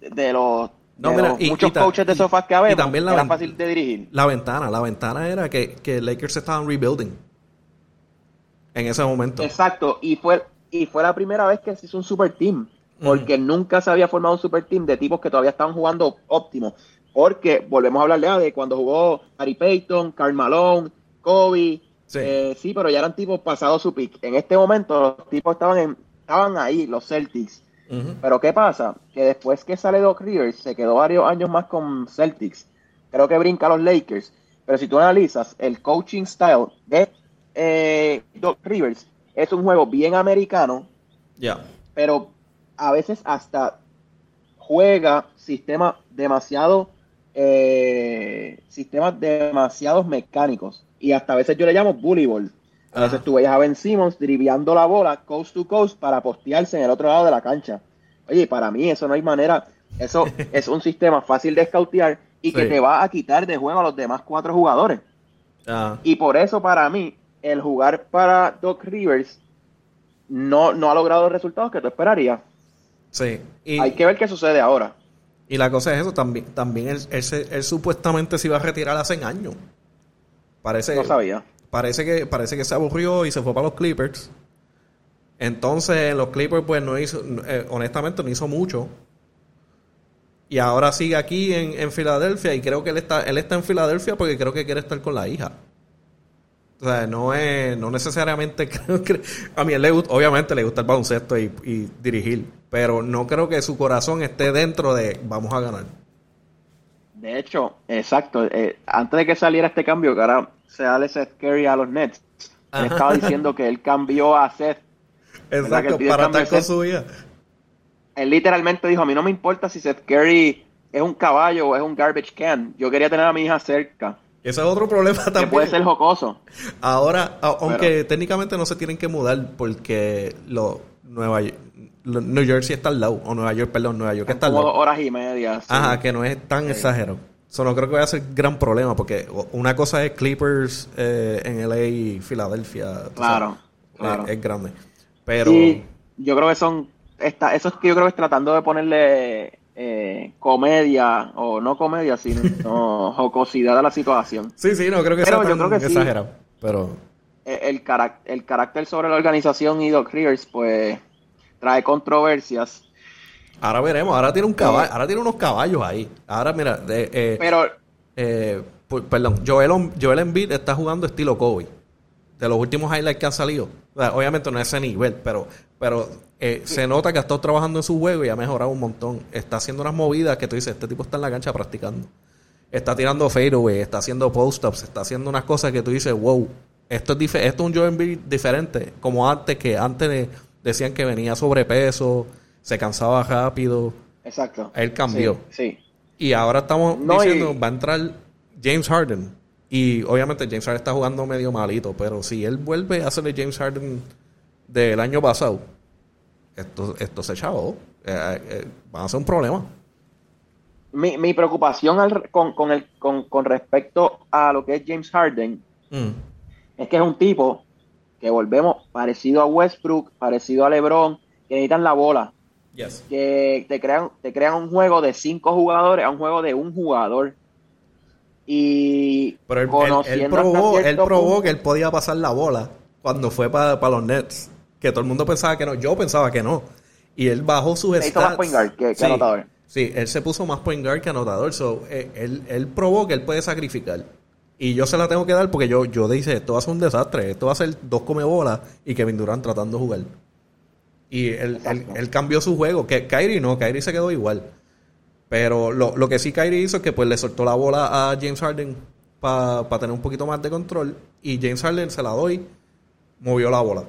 de los, muchos coaches de sofás que había, también era fácil de dirigir. La ventana, la ventana era que, que Lakers estaban rebuilding en ese momento. Exacto, y fue, y fue la primera vez que se hizo un super team, porque nunca se había formado un super team de tipos que todavía estaban jugando óptimo. Porque volvemos a hablar de cuando jugó Harry Payton, Karl Malone, Kobe, Sí. Eh, sí, pero ya eran tipos pasados su pick. En este momento los tipos estaban, en, estaban ahí, los Celtics. Pero ¿qué pasa? Que después que sale Doc Rivers, se quedó varios años más con Celtics. Creo que brinca a los Lakers. Pero si tú analizas el coaching style de eh, Doc Rivers, es un juego bien americano. Ya. Pero a veces hasta juega sistemas demasiado eh, sistemas demasiados mecánicos y hasta a veces yo le llamo bully ball. A veces tú veías a Ben Simmons driviando la bola coast to coast para postearse en el otro lado de la cancha. Oye, para mí eso no hay manera. Eso es un sistema fácil de escautear y que te va a quitar de juego a los demás cuatro jugadores. Y por eso para mí el jugar para Doc Rivers no, no ha logrado los resultados que tú esperarías. Sí. Hay que ver qué sucede ahora. Y la cosa es eso, también, también él, él supuestamente se iba a retirar hace años. Parece, no sabía. Parece que, parece que se aburrió y se fue para los Clippers. Entonces, los Clippers, pues no hizo, eh, honestamente, no hizo mucho. Y ahora sigue aquí en, Filadelfia y creo que él está, él está en Filadelfia porque creo que quiere estar con la hija. O sea, no es, no necesariamente a mí le obviamente le gusta el baloncesto y, y dirigir, pero no creo que su corazón esté dentro de vamos a ganar. De hecho, exacto. Eh, antes de que saliera este cambio, que ahora se da Seth Curry a los Nets, él estaba diciendo que él cambió a Seth. Exacto, para estar con su vida. Él literalmente dijo, a mí no me importa si Seth Curry es un caballo o es un garbage can. Yo quería tener a mi hija cerca. Ese es otro problema también. Que puede ser jocoso. Ahora, aunque técnicamente no se tienen que mudar porque lo, Nueva New Jersey está al lado, o Nueva York, perdón, Nueva York está al lado. horas y media. Ajá, que no es tan exagerado. Eso no creo que vaya a ser gran problema, porque una cosa es Clippers eh, en LA y Filadelfia. Claro, claro. Es, grande. Pero. yo creo que son. Esta, eso es que yo creo que es tratando de ponerle eh, comedia, o no comedia, sino jocosidad a la situación. Sí, sí, no creo que sea tan exagerado. pero. El, el, el carácter sobre la organización y Doc Rivers, pues trae controversias. Ahora veremos, ahora tiene un caballo, ahora tiene unos caballos ahí. Ahora mira, eh, pero eh, perdón, Joel, Joel Embiid está jugando estilo Kobe. De los últimos highlights que han salido. obviamente no es ese nivel, pero, pero eh, se nota que ha estado trabajando en su juego y ha mejorado un montón. Está haciendo unas movidas que tú dices, este tipo está en la cancha practicando. Está tirando fadeaway, está haciendo post-ups, está haciendo unas cosas que tú dices, wow, esto es, esto es un Joel Embiid diferente, como antes, que antes de decían que venía sobrepeso, se cansaba rápido. Exacto. Él cambió. Sí. Y ahora estamos diciendo, va a entrar James Harden. Y obviamente James Harden está jugando medio malito, pero si él vuelve a el James Harden del año pasado, esto, esto se echó. Eh, eh, va a ser un problema. Mi, mi preocupación con, con, el, con, con respecto a lo que es James Harden mm. es que es un tipo que volvemos parecido a Westbrook, parecido a LeBron, que necesitan la bola. Que te crean, te crean un juego de cinco jugadores a un juego de un jugador. Y Pero él, probó, él probó que él podía pasar la bola cuando fue para los Nets. Que todo el mundo pensaba que no. Yo pensaba que no. Y él bajó sus stats. más point guard que, anotador. Sí, él se puso más point guard que anotador. So, eh, él, él probó que él puede sacrificar. Y yo se la tengo que dar porque yo, yo dije, esto va a ser un desastre. Esto va a ser dos come bolas y Kevin Durant tratando de jugar. Y él, cambió su juego. Que Kyrie no, Kyrie se quedó igual. Pero lo, lo, que sí Kyrie hizo es que pues le soltó la bola a James Harden para tener un poquito más de control. Y James Harden se la doy, movió la bola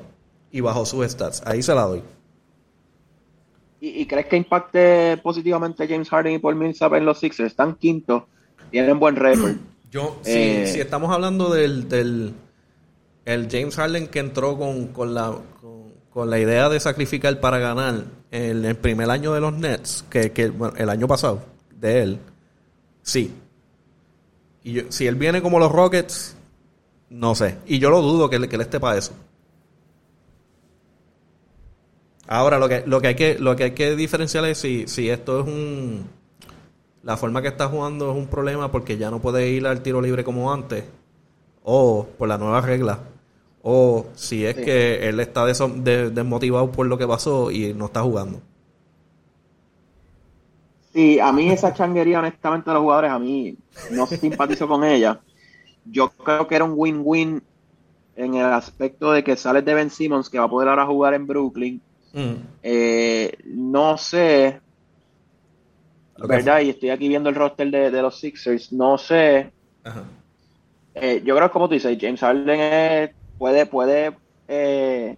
y bajó sus stats. Ahí se la doy. ¿Y, crees que impacte positivamente James Harden y Paul Millsap en los Sixers? Están quintos, tienen buen récord. Yo, eh, si, estamos hablando del, del el James Harden que entró con, con la con la idea de sacrificar para ganar en el primer año de los Nets, que, que el año pasado, de él, sí. Y si él viene como los Rockets, no sé. Y yo lo dudo que, que él esté para eso. Ahora, lo que, lo que hay que, lo que hay que diferenciar es si, si esto es un. La forma que está jugando es un problema porque ya no puede ir al tiro libre como antes. O por la nueva regla o si es que él está desmotivado por lo que pasó y no está jugando. Sí, a mí esa changuería, honestamente, de los jugadores, a mí no simpatizo con ella. Yo creo que era un win-win en el aspecto de que sales de Ben Simmons, que va a poder ahora jugar en Brooklyn. Mm. Eh, no sé, ¿verdad? Y estoy aquí viendo el roster de, los Sixers. No sé. Eh, yo creo que como tú dices, James Harden es puede, puede eh,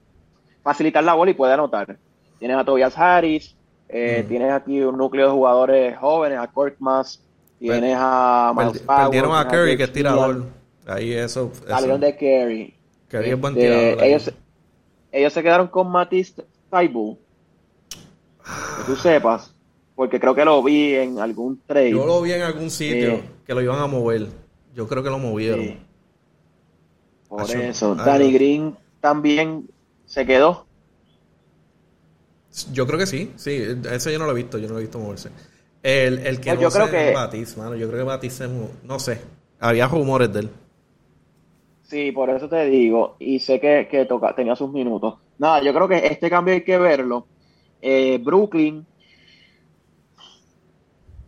facilitar la bola y puede anotar. Tienes a Tobias Harris, eh, tienes aquí un núcleo de jugadores jóvenes, a Korkmaz, tienes a Miles Powell. Perdieron a Curry, que es tirador. Ahí eso. Salieron de Curry. Curry es buen este, tirador. Ellos, ellos se quedaron con Matisse Taibu. Que tú sepas. Porque creo que lo vi en algún trade. Yo lo vi en algún sitio eh, que lo iban a mover. Yo creo que lo movieron. Por eso, Danny Green también se quedó. Yo creo que sí, sí, eso yo no lo he visto, yo no lo he visto moverse. El, el que pues yo creo que Batis, mano, yo creo que Batis no sé, había rumores de él. Sí, por eso te digo, y sé que, que toca, tenía sus minutos. Nada, yo creo que este cambio hay que verlo. Eh, Brooklyn,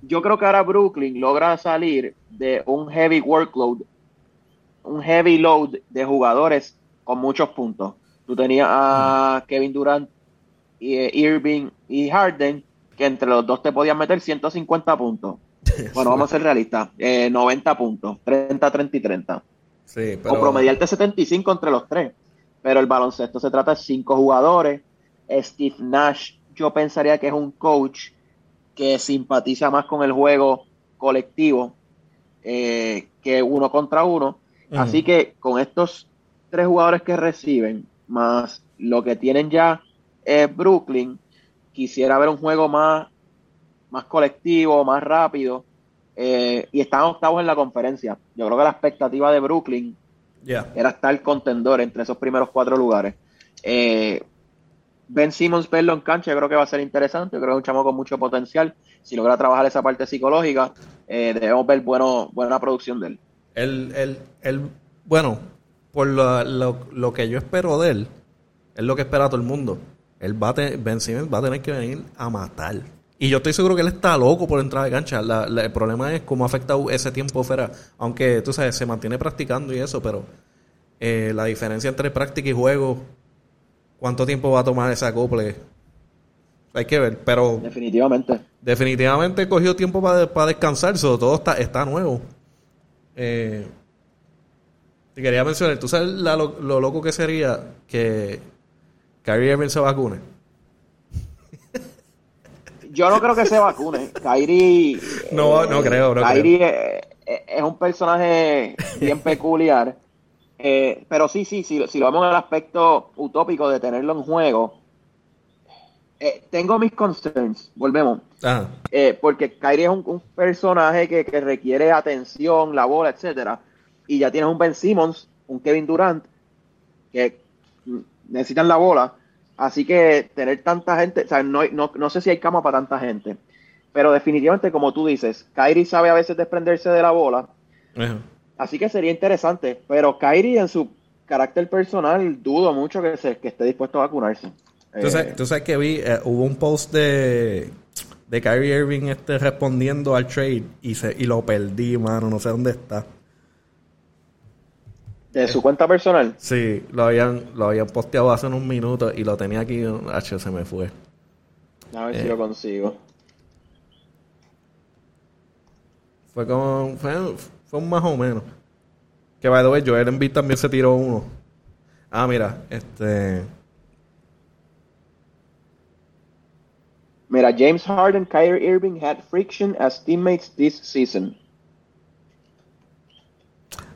yo creo que ahora Brooklyn logra salir de un heavy workload un heavy load de jugadores con muchos puntos. Tú tenías a Kevin Durant, eh, Irving y Harden, que entre los dos te podían meter 150 puntos. Bueno, vamos a ser realistas. 90 eh, puntos, 30, 30 y 30. Sí, pero... O promediarte 75 entre los tres. Pero el baloncesto se trata de cinco jugadores. Steve Nash, yo pensaría que es un coach que simpatiza más con el juego colectivo eh, que uno contra uno. Así que con estos tres jugadores que reciben, más lo que tienen ya es Brooklyn, quisiera ver un juego más, más colectivo, más rápido. Eh, y están octavos en la conferencia. Yo creo que la expectativa de Brooklyn era estar contendor entre esos primeros cuatro lugares. Eh, ben Simmons verlo en cancha, yo creo que va a ser interesante. Yo creo que es un chamo con mucho potencial. Si logra trabajar esa parte psicológica, eh, debemos ver bueno, buena producción de él. Él, él, bueno, por lo, que yo espero de él, es lo que espera todo el mundo. Él va a Ben Simmons va a tener que venir a matar. Y yo estoy seguro que él está loco por entrar de cancha. el problema es cómo ha afectado ese tiempo fuera. Aunque, tú sabes, se mantiene practicando y eso, pero eh, la diferencia entre práctica y juego, ¿cuánto tiempo va a tomar ese acople? Hay que ver, pero... Definitivamente. Definitivamente cogió tiempo para, descansar, todo está, está nuevo. Eh, te quería mencionar, ¿tú sabes lo, loco que sería que Kyrie Irving se vacune? Yo no creo que se vacune. Kyrie. No, no creo. No Kyrie Es, un personaje bien peculiar. Eh, pero sí, sí, sí, si lo vemos en el aspecto utópico de tenerlo en juego, eh, tengo mis concerns, volvemos. Eh, porque Kyrie es un, personaje que, requiere atención, la bola, etcétera. Y ya tienes un Ben Simmons, un Kevin Durant que necesitan la bola. Así que tener tanta gente, o sea, no, no, no sé si hay cama para tanta gente. Pero definitivamente, como tú dices, Kyrie sabe a veces desprenderse de la bola. Así que sería interesante. Pero Kyrie en su carácter personal, dudo mucho que, se, que esté dispuesto a vacunarse. Entonces, tú sabes que vi, eh, hubo un post de, de Kyrie Irving este, respondiendo al trade y, se, y lo perdí, mano, no sé dónde está. ¿De su cuenta personal? Sí, lo habían, lo habían posteado hace unos minutos y lo tenía aquí, H, se me fue. A ver si lo consigo. Fue como, fue, fue un más o menos. Que by the way, Joel Embiid también se tiró uno. Ah, mira, este... Mira, James Harden, Kyrie Irving had friction as teammates this season.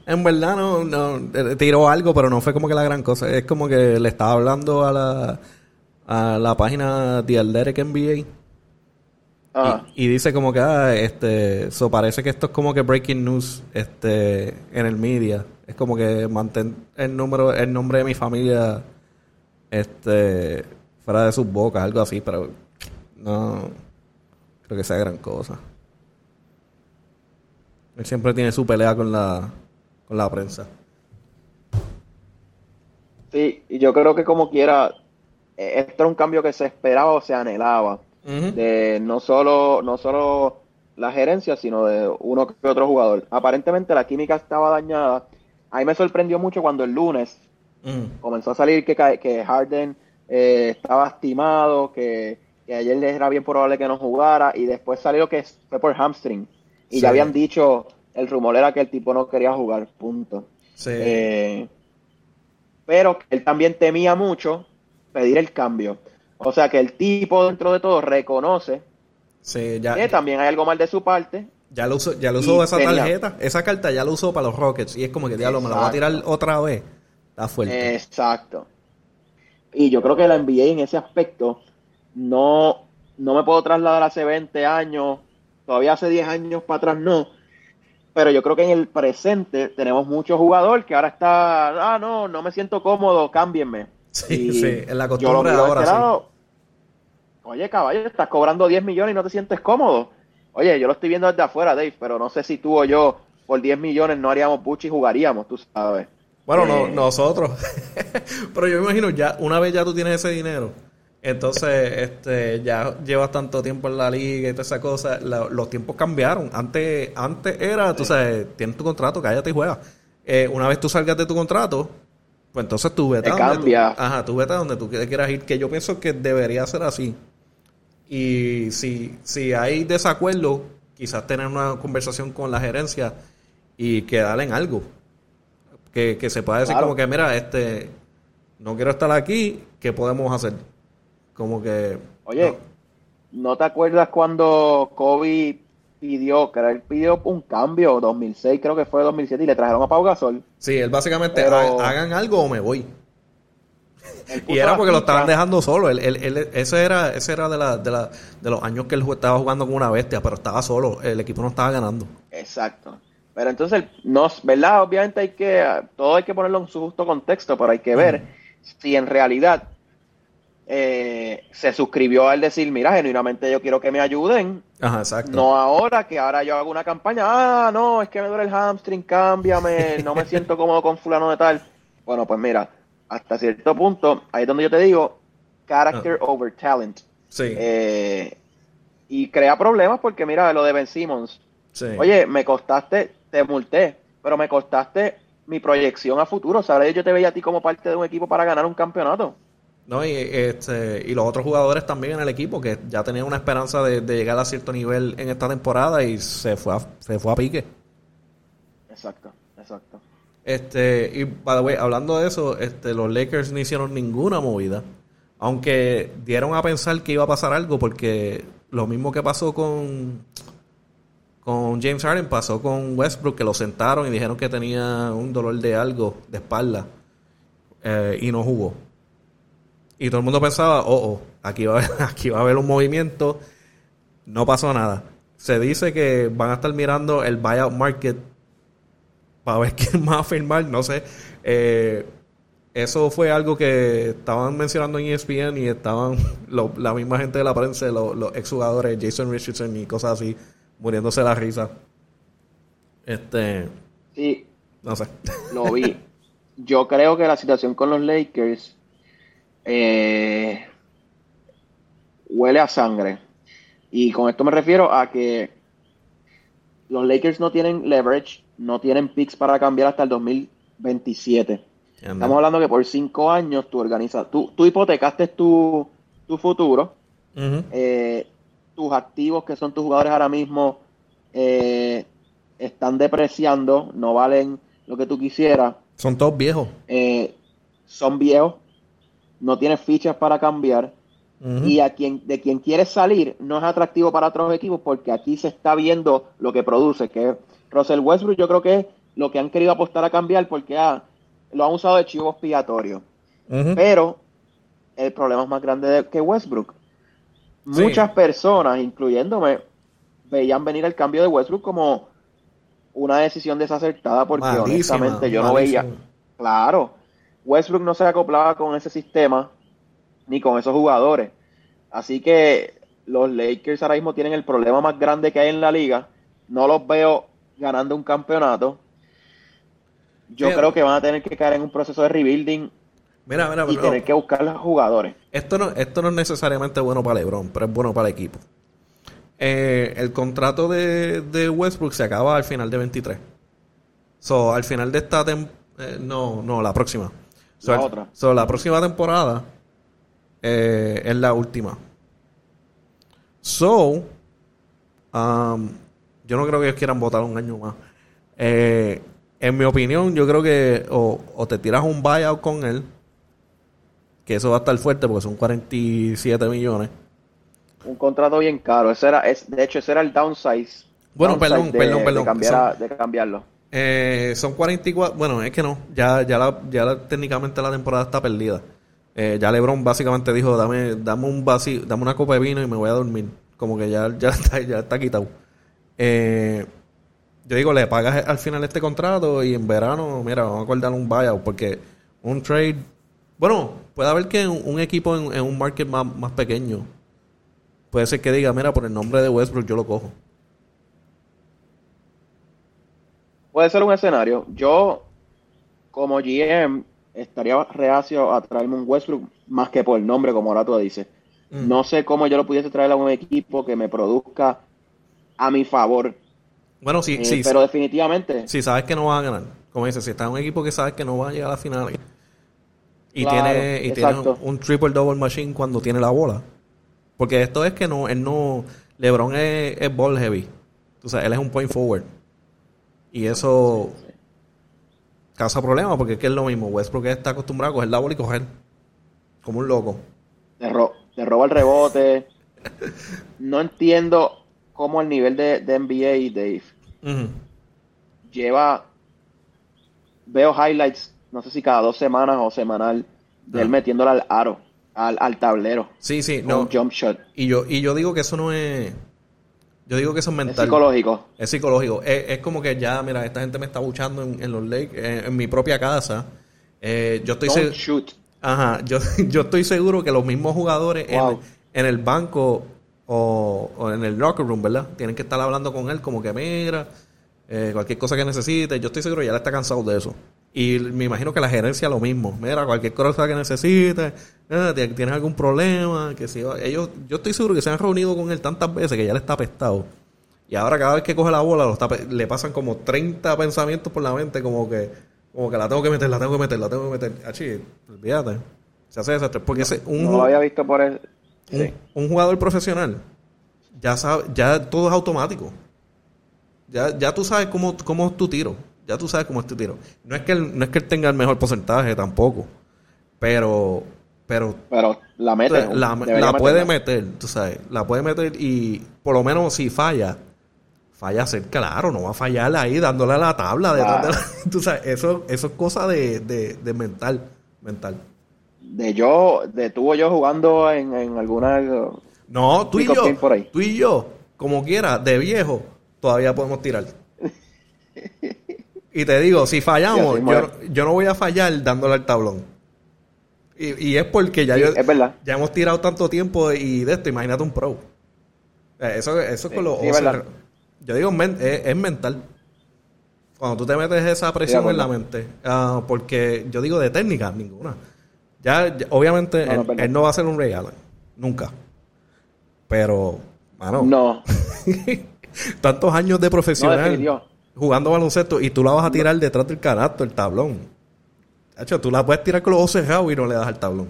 En verdad no, no tiró algo, pero no fue como que la gran cosa. Es como que le estaba hablando a la, a la página The Athletic NBA. Ah. Y, dice como que, ah, este, eso parece que esto es como que breaking news, este, en el media. Es como que mantén el número, el nombre de mi familia, este, fuera de sus bocas, algo así, pero no creo que sea gran cosa. Él siempre tiene su pelea con la, con la prensa. Sí, y yo creo que como quiera, e-, esto era un cambio que se esperaba o se anhelaba. De no solo, no solo la gerencia, sino de uno que otro jugador. Aparentemente la química estaba dañada. A mí me sorprendió mucho cuando el lunes comenzó a salir que, que Harden eh, estaba estimado, que, que ayer era bien probable que no jugara, y después salió que fue por hamstring. Y ya habían dicho el rumor era que el tipo no quería jugar, punto. Sí. Eh, pero él también temía mucho pedir el cambio. O sea que el tipo dentro de todo reconoce sí, ya, que también hay algo mal de su parte. Ya lo usó, ya lo usó esa tarjeta, esa carta ya lo usó para los Rockets y es como que diablo, me la va a tirar otra vez. Está fuerte. Exacto. Y yo creo que la NBA en ese aspecto no, no me puedo trasladar hace 20 años, todavía hace 10 años para atrás no, pero yo creo que en el presente tenemos muchos jugadores que ahora está, ah, no, no me siento cómodo, cámbienme. Sí, sí, en la costumbre de ahora sí. Oye, caballo, estás cobrando 10 millones y no te sientes cómodo. Oye, yo lo estoy viendo desde afuera, Dave, pero no sé si tú o yo por 10 millones no haríamos puchi y jugaríamos, tú sabes. Bueno, no, eh, nosotros. pero yo me imagino, ya una vez ya tú tienes ese dinero, entonces, este, ya llevas tanto tiempo en la liga y toda esa cosa. los tiempos cambiaron. Antes, antes era, tú sabes, tienes tu contrato, cállate y juega. Eh, una vez tú salgas de tu contrato, pues entonces tú vete a donde tú, ajá, tú vete a donde tú quieras ir. Que yo pienso que debería ser así. Y si, si hay desacuerdo, quizás tener una conversación con la gerencia y quedar en algo. Que, que se pueda decir como que, mira, este, no quiero estar aquí, ¿qué podemos hacer? Como que. Oye, no. te acuerdas cuando Kobe pidió, que él pidió un cambio, 2006 creo que fue 2007, y le trajeron a Pau Gasol? Sí, él básicamente, hagan algo o me voy. y era porque lo estaban dejando solo. Él, él, ese era, ese era de, la, de, la, de los años que él estaba jugando con una bestia, pero estaba solo. El equipo no estaba ganando. Exacto. Pero entonces, no, ¿verdad? Obviamente hay que, todo hay que ponerlo en su justo contexto, pero hay que ver si en realidad eh, se suscribió al decir, mira, genuinamente yo quiero que me ayuden. Ajá, exacto. No ahora, que ahora yo hago una campaña, ah, no, es que me duele el hamstring, cámbiame, no me siento cómodo con fulano de tal. Bueno, pues mira, hasta cierto punto, ahí es donde yo te digo, character ah. over talent. Sí. Eh, y crea problemas porque mira, lo de Ben Simmons. Oye, me costaste, te multé, pero me costaste mi proyección a futuro. ¿Sabes? Yo te veía a ti como parte de un equipo para ganar un campeonato. ¿No? Y, este, y los otros jugadores también en el equipo que ya tenían una esperanza de, llegar a cierto nivel en esta temporada y se fue a, se fue a pique. Exacto, exacto. Este, y by the way, hablando de eso, este, los Lakers no hicieron ninguna movida. Aunque dieron a pensar que iba a pasar algo, porque lo mismo que pasó con, con James Harden pasó con Westbrook, que lo sentaron y dijeron que tenía un dolor de algo, de espalda, eh, y no jugó. Y todo el mundo pensaba, oh, oh, aquí va, aquí va a haber un movimiento. No pasó nada. Se dice que van a estar mirando el buyout market para ver quién va a firmar, no sé. Eh, eso fue algo que estaban mencionando en ESPN y estaban la misma gente de la prensa, los, exjugadores, Jason Richardson y cosas así, muriéndose la risa. Este. Sí. No sé. Lo vi. Yo creo que la situación con los Lakers eh, huele a sangre. Y con esto me refiero a que los Lakers no tienen leverage, no tienen picks para cambiar hasta el 2027. Estamos hablando que por cinco años tú organizas, tú, tú hipotecaste tu, futuro, eh, tus activos que son tus jugadores ahora mismo eh, están depreciando, no valen lo que tú quisieras. Son todos viejos. Eh, son viejos, no tienes fichas para cambiar. Y a quien, de quien quieres salir no es atractivo para otros equipos porque aquí se está viendo lo que produce, que Russell Westbrook yo creo que es lo que han querido apostar a cambiar porque ah, lo han usado de chivo expiatorio. Pero el problema es más grande que Westbrook. Muchas personas, incluyéndome, veían venir el cambio de Westbrook como una decisión desacertada porque honestamente yo no veía. Claro, Westbrook no se acoplaba con ese sistema ni con esos jugadores. Así que los Lakers ahora mismo tienen el problema más grande que hay en la liga. No los veo ganando un campeonato. Yo creo que van a tener que caer en un proceso de rebuilding y tener que buscar los jugadores. Esto no, esto no es necesariamente bueno para LeBron, pero es bueno para el equipo. Eh, el contrato de, Westbrook se acaba al final de 23. So, al final de esta temporada. Eh, no, no, la próxima. La otra. So, la próxima temporada eh, es la última. So, um, yo no creo que ellos quieran votar un año más. Eh, en mi opinión, yo creo que o, te tiras un buyout con él, que eso va a estar fuerte porque son 47 millones. Un contrato bien caro. Ese era, es, de hecho, ese era el downsize. Bueno, perdón, perdón, perdón, de, cambiarlo. Eh, son 44. Bueno, es que no. Ya, ya, la, ya técnicamente la temporada está perdida. Eh, ya LeBron básicamente dijo: dame, dame un vacío, dame una copa de vino y me voy a dormir. Como que ya, ya, está, ya está quitado. Eh, yo digo, le pagas al final este contrato y en verano, mira, vamos a acordar un buyout porque un trade, bueno, puede haber que un, equipo en, un market más, pequeño, puede ser que diga, mira, por el nombre de Westbrook yo lo cojo. Puede ser un escenario. Yo, como GM, estaría reacio a traerme un Westbrook más que por el nombre, como ahora tú dices. Mm. No sé cómo yo lo pudiese traer a un equipo que me produzca a mi favor bueno, sí, sí. Pero definitivamente. Si sabes que no vas a ganar. Como dices, si está en un equipo que sabes que no va a llegar a la final y tiene, y tiene un, triple double machine cuando tiene la bola. Porque esto es que no, él no. LeBron es, es ball heavy. O sea, él es un point forward. Y eso causa problemas porque es que es lo mismo. Westbrook está acostumbrado a coger la bola y coger. Como un loco. te roba el rebote. no entiendo como el nivel de, de NBA, Dave, lleva, veo highlights, no sé si cada dos semanas o semanal, de él metiéndola al aro, al, tablero. Sí, sí, no. jump shot. Y yo, y yo digo que eso no es... Yo digo que eso es mental. Es psicológico. Es psicológico. Es, como que ya, mira, esta gente me está buchando en, los lakes, en, mi propia casa. Eh, yo estoy seguro. Ajá, yo, yo estoy seguro que los mismos jugadores en, en, el banco o, en el locker room, ¿verdad? Tienen que estar hablando con él como que mira, eh, cualquier cosa que necesite. Yo estoy seguro que ya está cansado de eso. Y me imagino que la gerencia lo mismo. Mira, cualquier cosa que necesite, eh, tienes algún problema, que si ellos, yo estoy seguro que se han reunido con él tantas veces que ya le está apestado. Y ahora cada vez que coge la bola le pasan como 30 pensamientos por la mente, como que, como que la tengo que meter, la tengo que meter, la tengo que meter. Achi, olvídate. Se hace desastre. Porque ese, un, no lo había visto por el, un, jugador profesional, ya sabe, ya todo es automático. Ya, ya tú sabes cómo, cómo es tu tiro. Ya tú sabes cómo es tu tiro. No es que él, no es que él tenga el mejor porcentaje tampoco. Pero. Pero, pero la mete. La, puede meter, tú sabes. La puede meter y por lo menos si falla, falla ser claro, no va a fallar ahí dándole a la tabla. De, tú sabes, eso, eso es cosa de, de, de mental. mental de yo, de tuvo yo jugando en, en alguna. No, tú y yo. Tú y yo, como quiera, de viejo, todavía podemos tirar. Y te digo, si fallamos, yo, no voy a fallar dándole al tablón. Y, y es porque ya Sí, yo, es verdad. ya hemos tirado tanto tiempo y de esto, imagínate un pro. Eso, eso es con los sí. Yo digo, men- es, es mental. Cuando tú te metes esa presión en la mente. ah, porque yo digo de técnica, ninguna. Ya, ya- obviamente, No, no, él, no va a ser un Ray Allen. Nunca. Pero, mano, No, tantos años de profesional. Jugando baloncesto y tú la vas a tirar detrás del canasto, el tablón. Hacho, tú la puedes tirar con los ojos cerrados y no le das al tablón.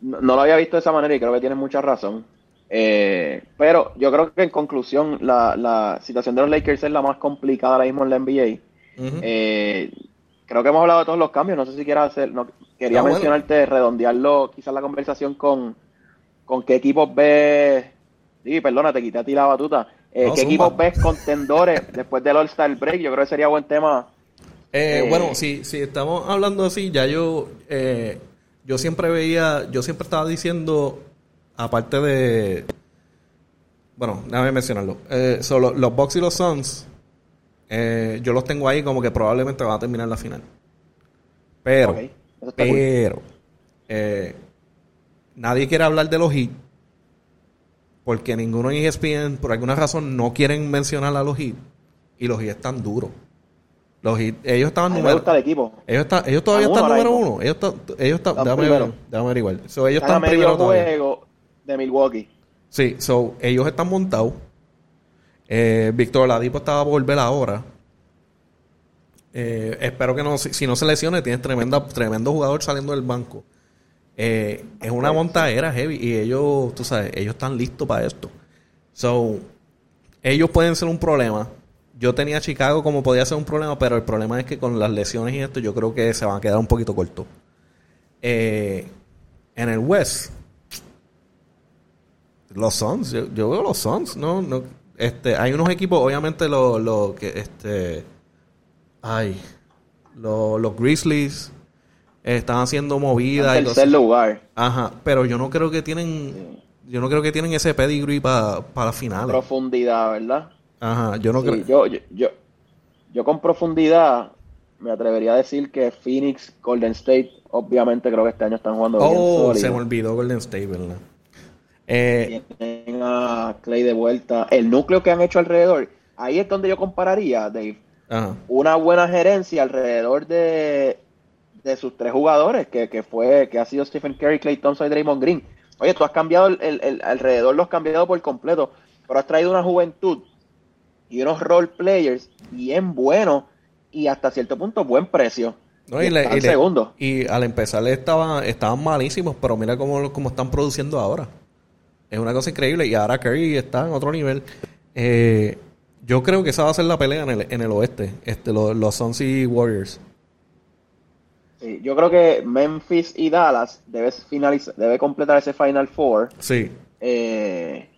No, no lo había visto de esa manera y creo que tienes mucha razón. Eh, pero yo creo que en conclusión, la, la situación de los Lakers es la más complicada ahora mismo en la NBA. Eh, creo que hemos hablado de todos los cambios. No sé si quieras hacer. No, quería Ah, bueno. mencionarte, redondearlo, quizás la conversación con, con qué equipos ves. Sí, perdona, te quité a ti la batuta. Eh, No, ¿Qué equipos ves contendores después del All-Star Break? Yo creo que sería buen tema. Eh, Eh, bueno, si, si estamos hablando así, ya yo, eh, yo siempre veía, yo siempre estaba diciendo, aparte de, bueno, déjame mencionarlo, solo, los Bucks y los Suns, yo los tengo ahí como que probablemente van a terminar la final. Pero, cool. pero, nadie quiere hablar de los Heat, porque ninguno en ESPN, por alguna razón, no quieren mencionar a los Heat, y los Heat están duros. Los Heat, ellos estaban A número- gusta el equipo. ellos, están, ellos todavía Están número mismo. uno. Ellos están, ellos están, Están déjame, primero. déjame averiguar. So, ellos Están a están medio primero juego de Milwaukee. Sí, so, ellos están montados. Eh, Víctor Ladipo estaba por volver ahora. Eh, espero que no, si, si no se lesione, tienes tremenda, tremendo jugador saliendo del banco. Eh, es una montadera heavy y ellos, tú sabes, ellos están listos para esto. So, ellos pueden ser un problema. Yo tenía Chicago como podía ser un problema, pero el problema es que con las lesiones y esto, yo creo que se van a quedar un poquito cortos. Eh, en el West, los Suns, yo, veo los Suns, no, no, este, hay unos equipos, obviamente los lo que, este, ay, lo- los Grizzlies están haciendo movidas En tercer lugar. Ajá, pero yo no creo que tienen, yo no creo que tienen ese pedigree para las finales. Profundidad, ¿verdad? Ajá, yo no Sí, creo. yo, yo, yo, yo con profundidad me atrevería a decir que Phoenix, Golden State, obviamente creo que este año están jugando bien Oh, sólido. se me olvidó Golden State, ¿verdad? Eh, Tienen a Clay de vuelta. El núcleo que han hecho alrededor, ahí es donde yo compararía, Dave, ajá. una buena gerencia alrededor de, de sus tres jugadores, que, que fue, que ha sido Stephen Curry, Clay Thompson y Draymond Green. Oye, tú has cambiado el, el- el alrededor, lo has cambiado por completo, pero has traído una juventud y unos role players bien buenos y hasta cierto punto buen precio. No, Y y, le- y le- y al empezar estaban, estaban malísimos, pero mira cómo, cómo están produciendo ahora. Es una cosa increíble. Y ahora Curry está en otro nivel. Eh, yo creo que esa va a ser la pelea en el, en el oeste. Este, los, los Suns y Warriors. Sí, yo creo que Memphis y Dallas debe finalizar, debe completar ese Final Four. Sí, eh,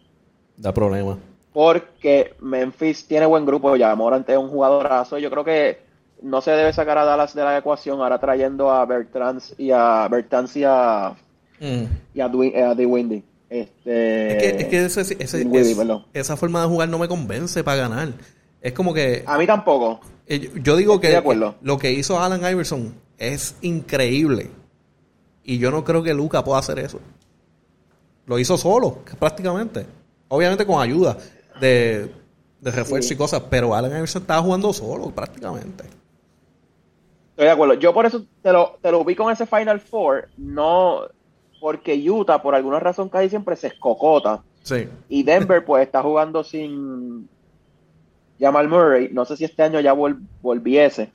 da problema. porque Memphis tiene buen grupo ya. Morant es un jugadorazo. Yo creo que no se debe sacar a Dallas de la ecuación ahora trayendo a Bertrand y a Bertans y a, Mm. y a, Dwi- a DeWindy. Este, Es que, es que ese- es- esa forma de jugar no me convence para ganar. Es como que A mí tampoco. Eh, Yo digo Estoy que de acuerdo. lo que hizo Alan Iverson es increíble. Y yo no creo que Luca pueda hacer eso. Lo hizo solo, prácticamente. Obviamente con ayuda de, de refuerzo Sí. y cosas, pero Alan Iverson estaba jugando solo, prácticamente. Estoy de acuerdo. Yo por eso te lo, te lo ubico en ese Final Four. No porque Utah, por alguna razón, casi siempre se escocota. Sí. Y Denver, pues, está jugando sin Jamal Murray. No sé si este año ya vol- volviese.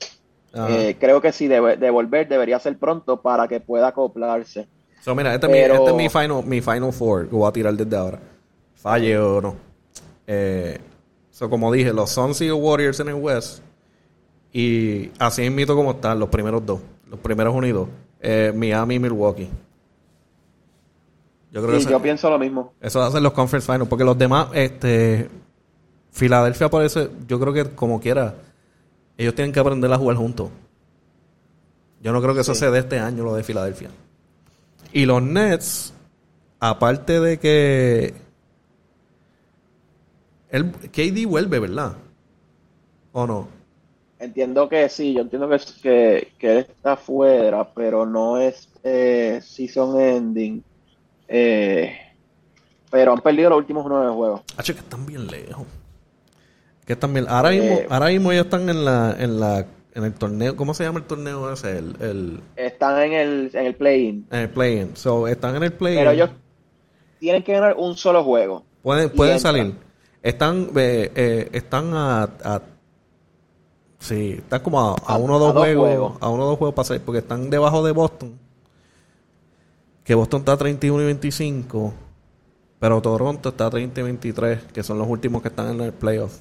Eh, creo que si debe de volver debería ser pronto para que pueda acoplarse. So, mira, este, es mi, este es mi final, mi final four que voy a tirar desde ahora. Falle o no. Eh, so, como dije, los Suns y los Warriors en el West. Y así invito como están los primeros dos. Los primeros unidos. Eh, Miami y Milwaukee. Yo creo Sí, que yo pienso lo mismo. eso ser los conference finals. Porque los demás, este. Filadelfia parece, yo creo que como quiera, ellos tienen que aprender a jugar juntos. Yo no creo que eso Sí. se dé este año, lo de Filadelfia. Y los Nets, aparte de que. El, KD vuelve, ¿verdad? ¿O no? entiendo que sí, yo entiendo que, que, que él está fuera, pero no es eh, season ending. Eh, pero han perdido los últimos nueve juegos. Hacho, que están bien lejos. Que. Ahora mismo, Eh, ahora mismo ellos están en la, en la, en el torneo. ¿Cómo se llama el torneo ese? El, el, Están en el, en el play-in. en el play-in. So, están en el play-in. Pero ellos tienen que ganar un solo juego. Pueden, pueden salir. Están, eh, eh, están a, a- Sí, están como a, uno o dos a dos juegos. juegos. A uno o dos juegos para salir. Porque están debajo de Boston. Que Boston está a 31 y 25. Pero Toronto está a 30 y 23. Que son los últimos que están en el playoff.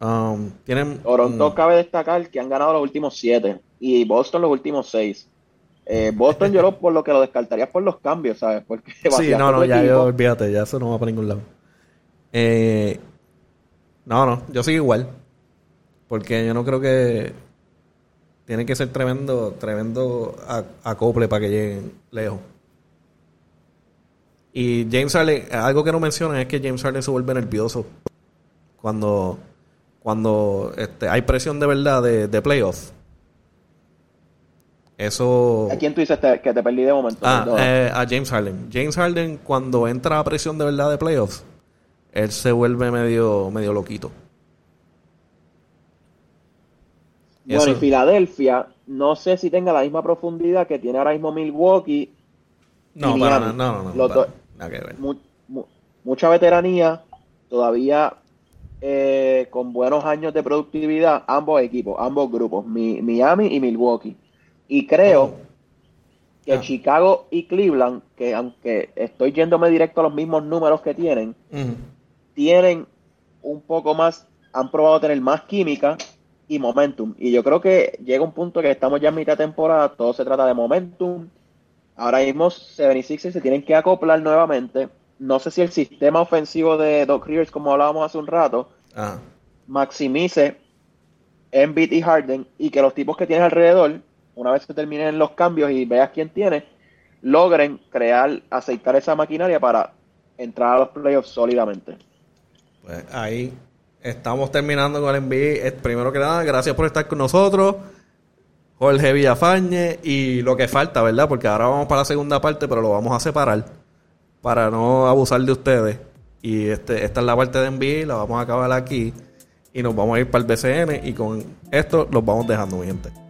Um, tienen. Toronto mm, cabe destacar que han ganado los últimos siete y Boston los últimos seis. Eh, Boston yo lo, por lo que lo descartaría por los cambios, ¿sabes? Porque Sí, no, no, ya yo, olvídate, ya eso no va para ningún lado. Eh, no, no, yo sigo igual. Porque yo no creo que tiene que ser tremendo, tremendo acople para que lleguen lejos. Y James Harden, algo que no mencionan es que James Harden se vuelve nervioso cuando, cuando este, hay presión de verdad de, de playoff. Eso. ¿A quién tú dices te- que te perdí de momento? Ah, eh, a James Harden. James Harden, cuando entra a presión de verdad de playoffs, él se vuelve medio, medio loquito. bueno, eso- y Filadelfia, no sé si tenga la misma profundidad que tiene ahora mismo Milwaukee. No, para no, no, no, Los para- dos- nada que ver. mu- mu- mucha veteranía, todavía eh, con buenos años de productividad, ambos equipos, ambos grupos, Mi- Miami y Milwaukee. Y creo Oh. que Ah. Chicago y Cleveland, que aunque estoy yéndome directo a los mismos números que tienen, tienen un poco más, han probado tener más química y momentum. Y yo creo que llega un punto que estamos ya en mitad de temporada, todo se trata de momentum. Ahora mismo 76 se tienen que acoplar nuevamente. No sé si el sistema ofensivo de Doc Rivers, como hablábamos hace un rato, Ajá. maximice Embiid y Harden y que los tipos que tienes alrededor, una vez que terminen los cambios y veas quién tiene, logren crear, aceitar esa maquinaria para entrar a los playoffs sólidamente. Pues ahí estamos terminando con el NBA. Primero que nada, gracias por estar con nosotros. Jorge Villafañe y lo que falta, ¿verdad? Porque ahora vamos para la segunda parte, pero lo vamos a separar para no abusar de ustedes. Y este, esta es la parte de NBA, la vamos a acabar aquí y nos vamos a ir para el BCN y con esto los vamos dejando, mi.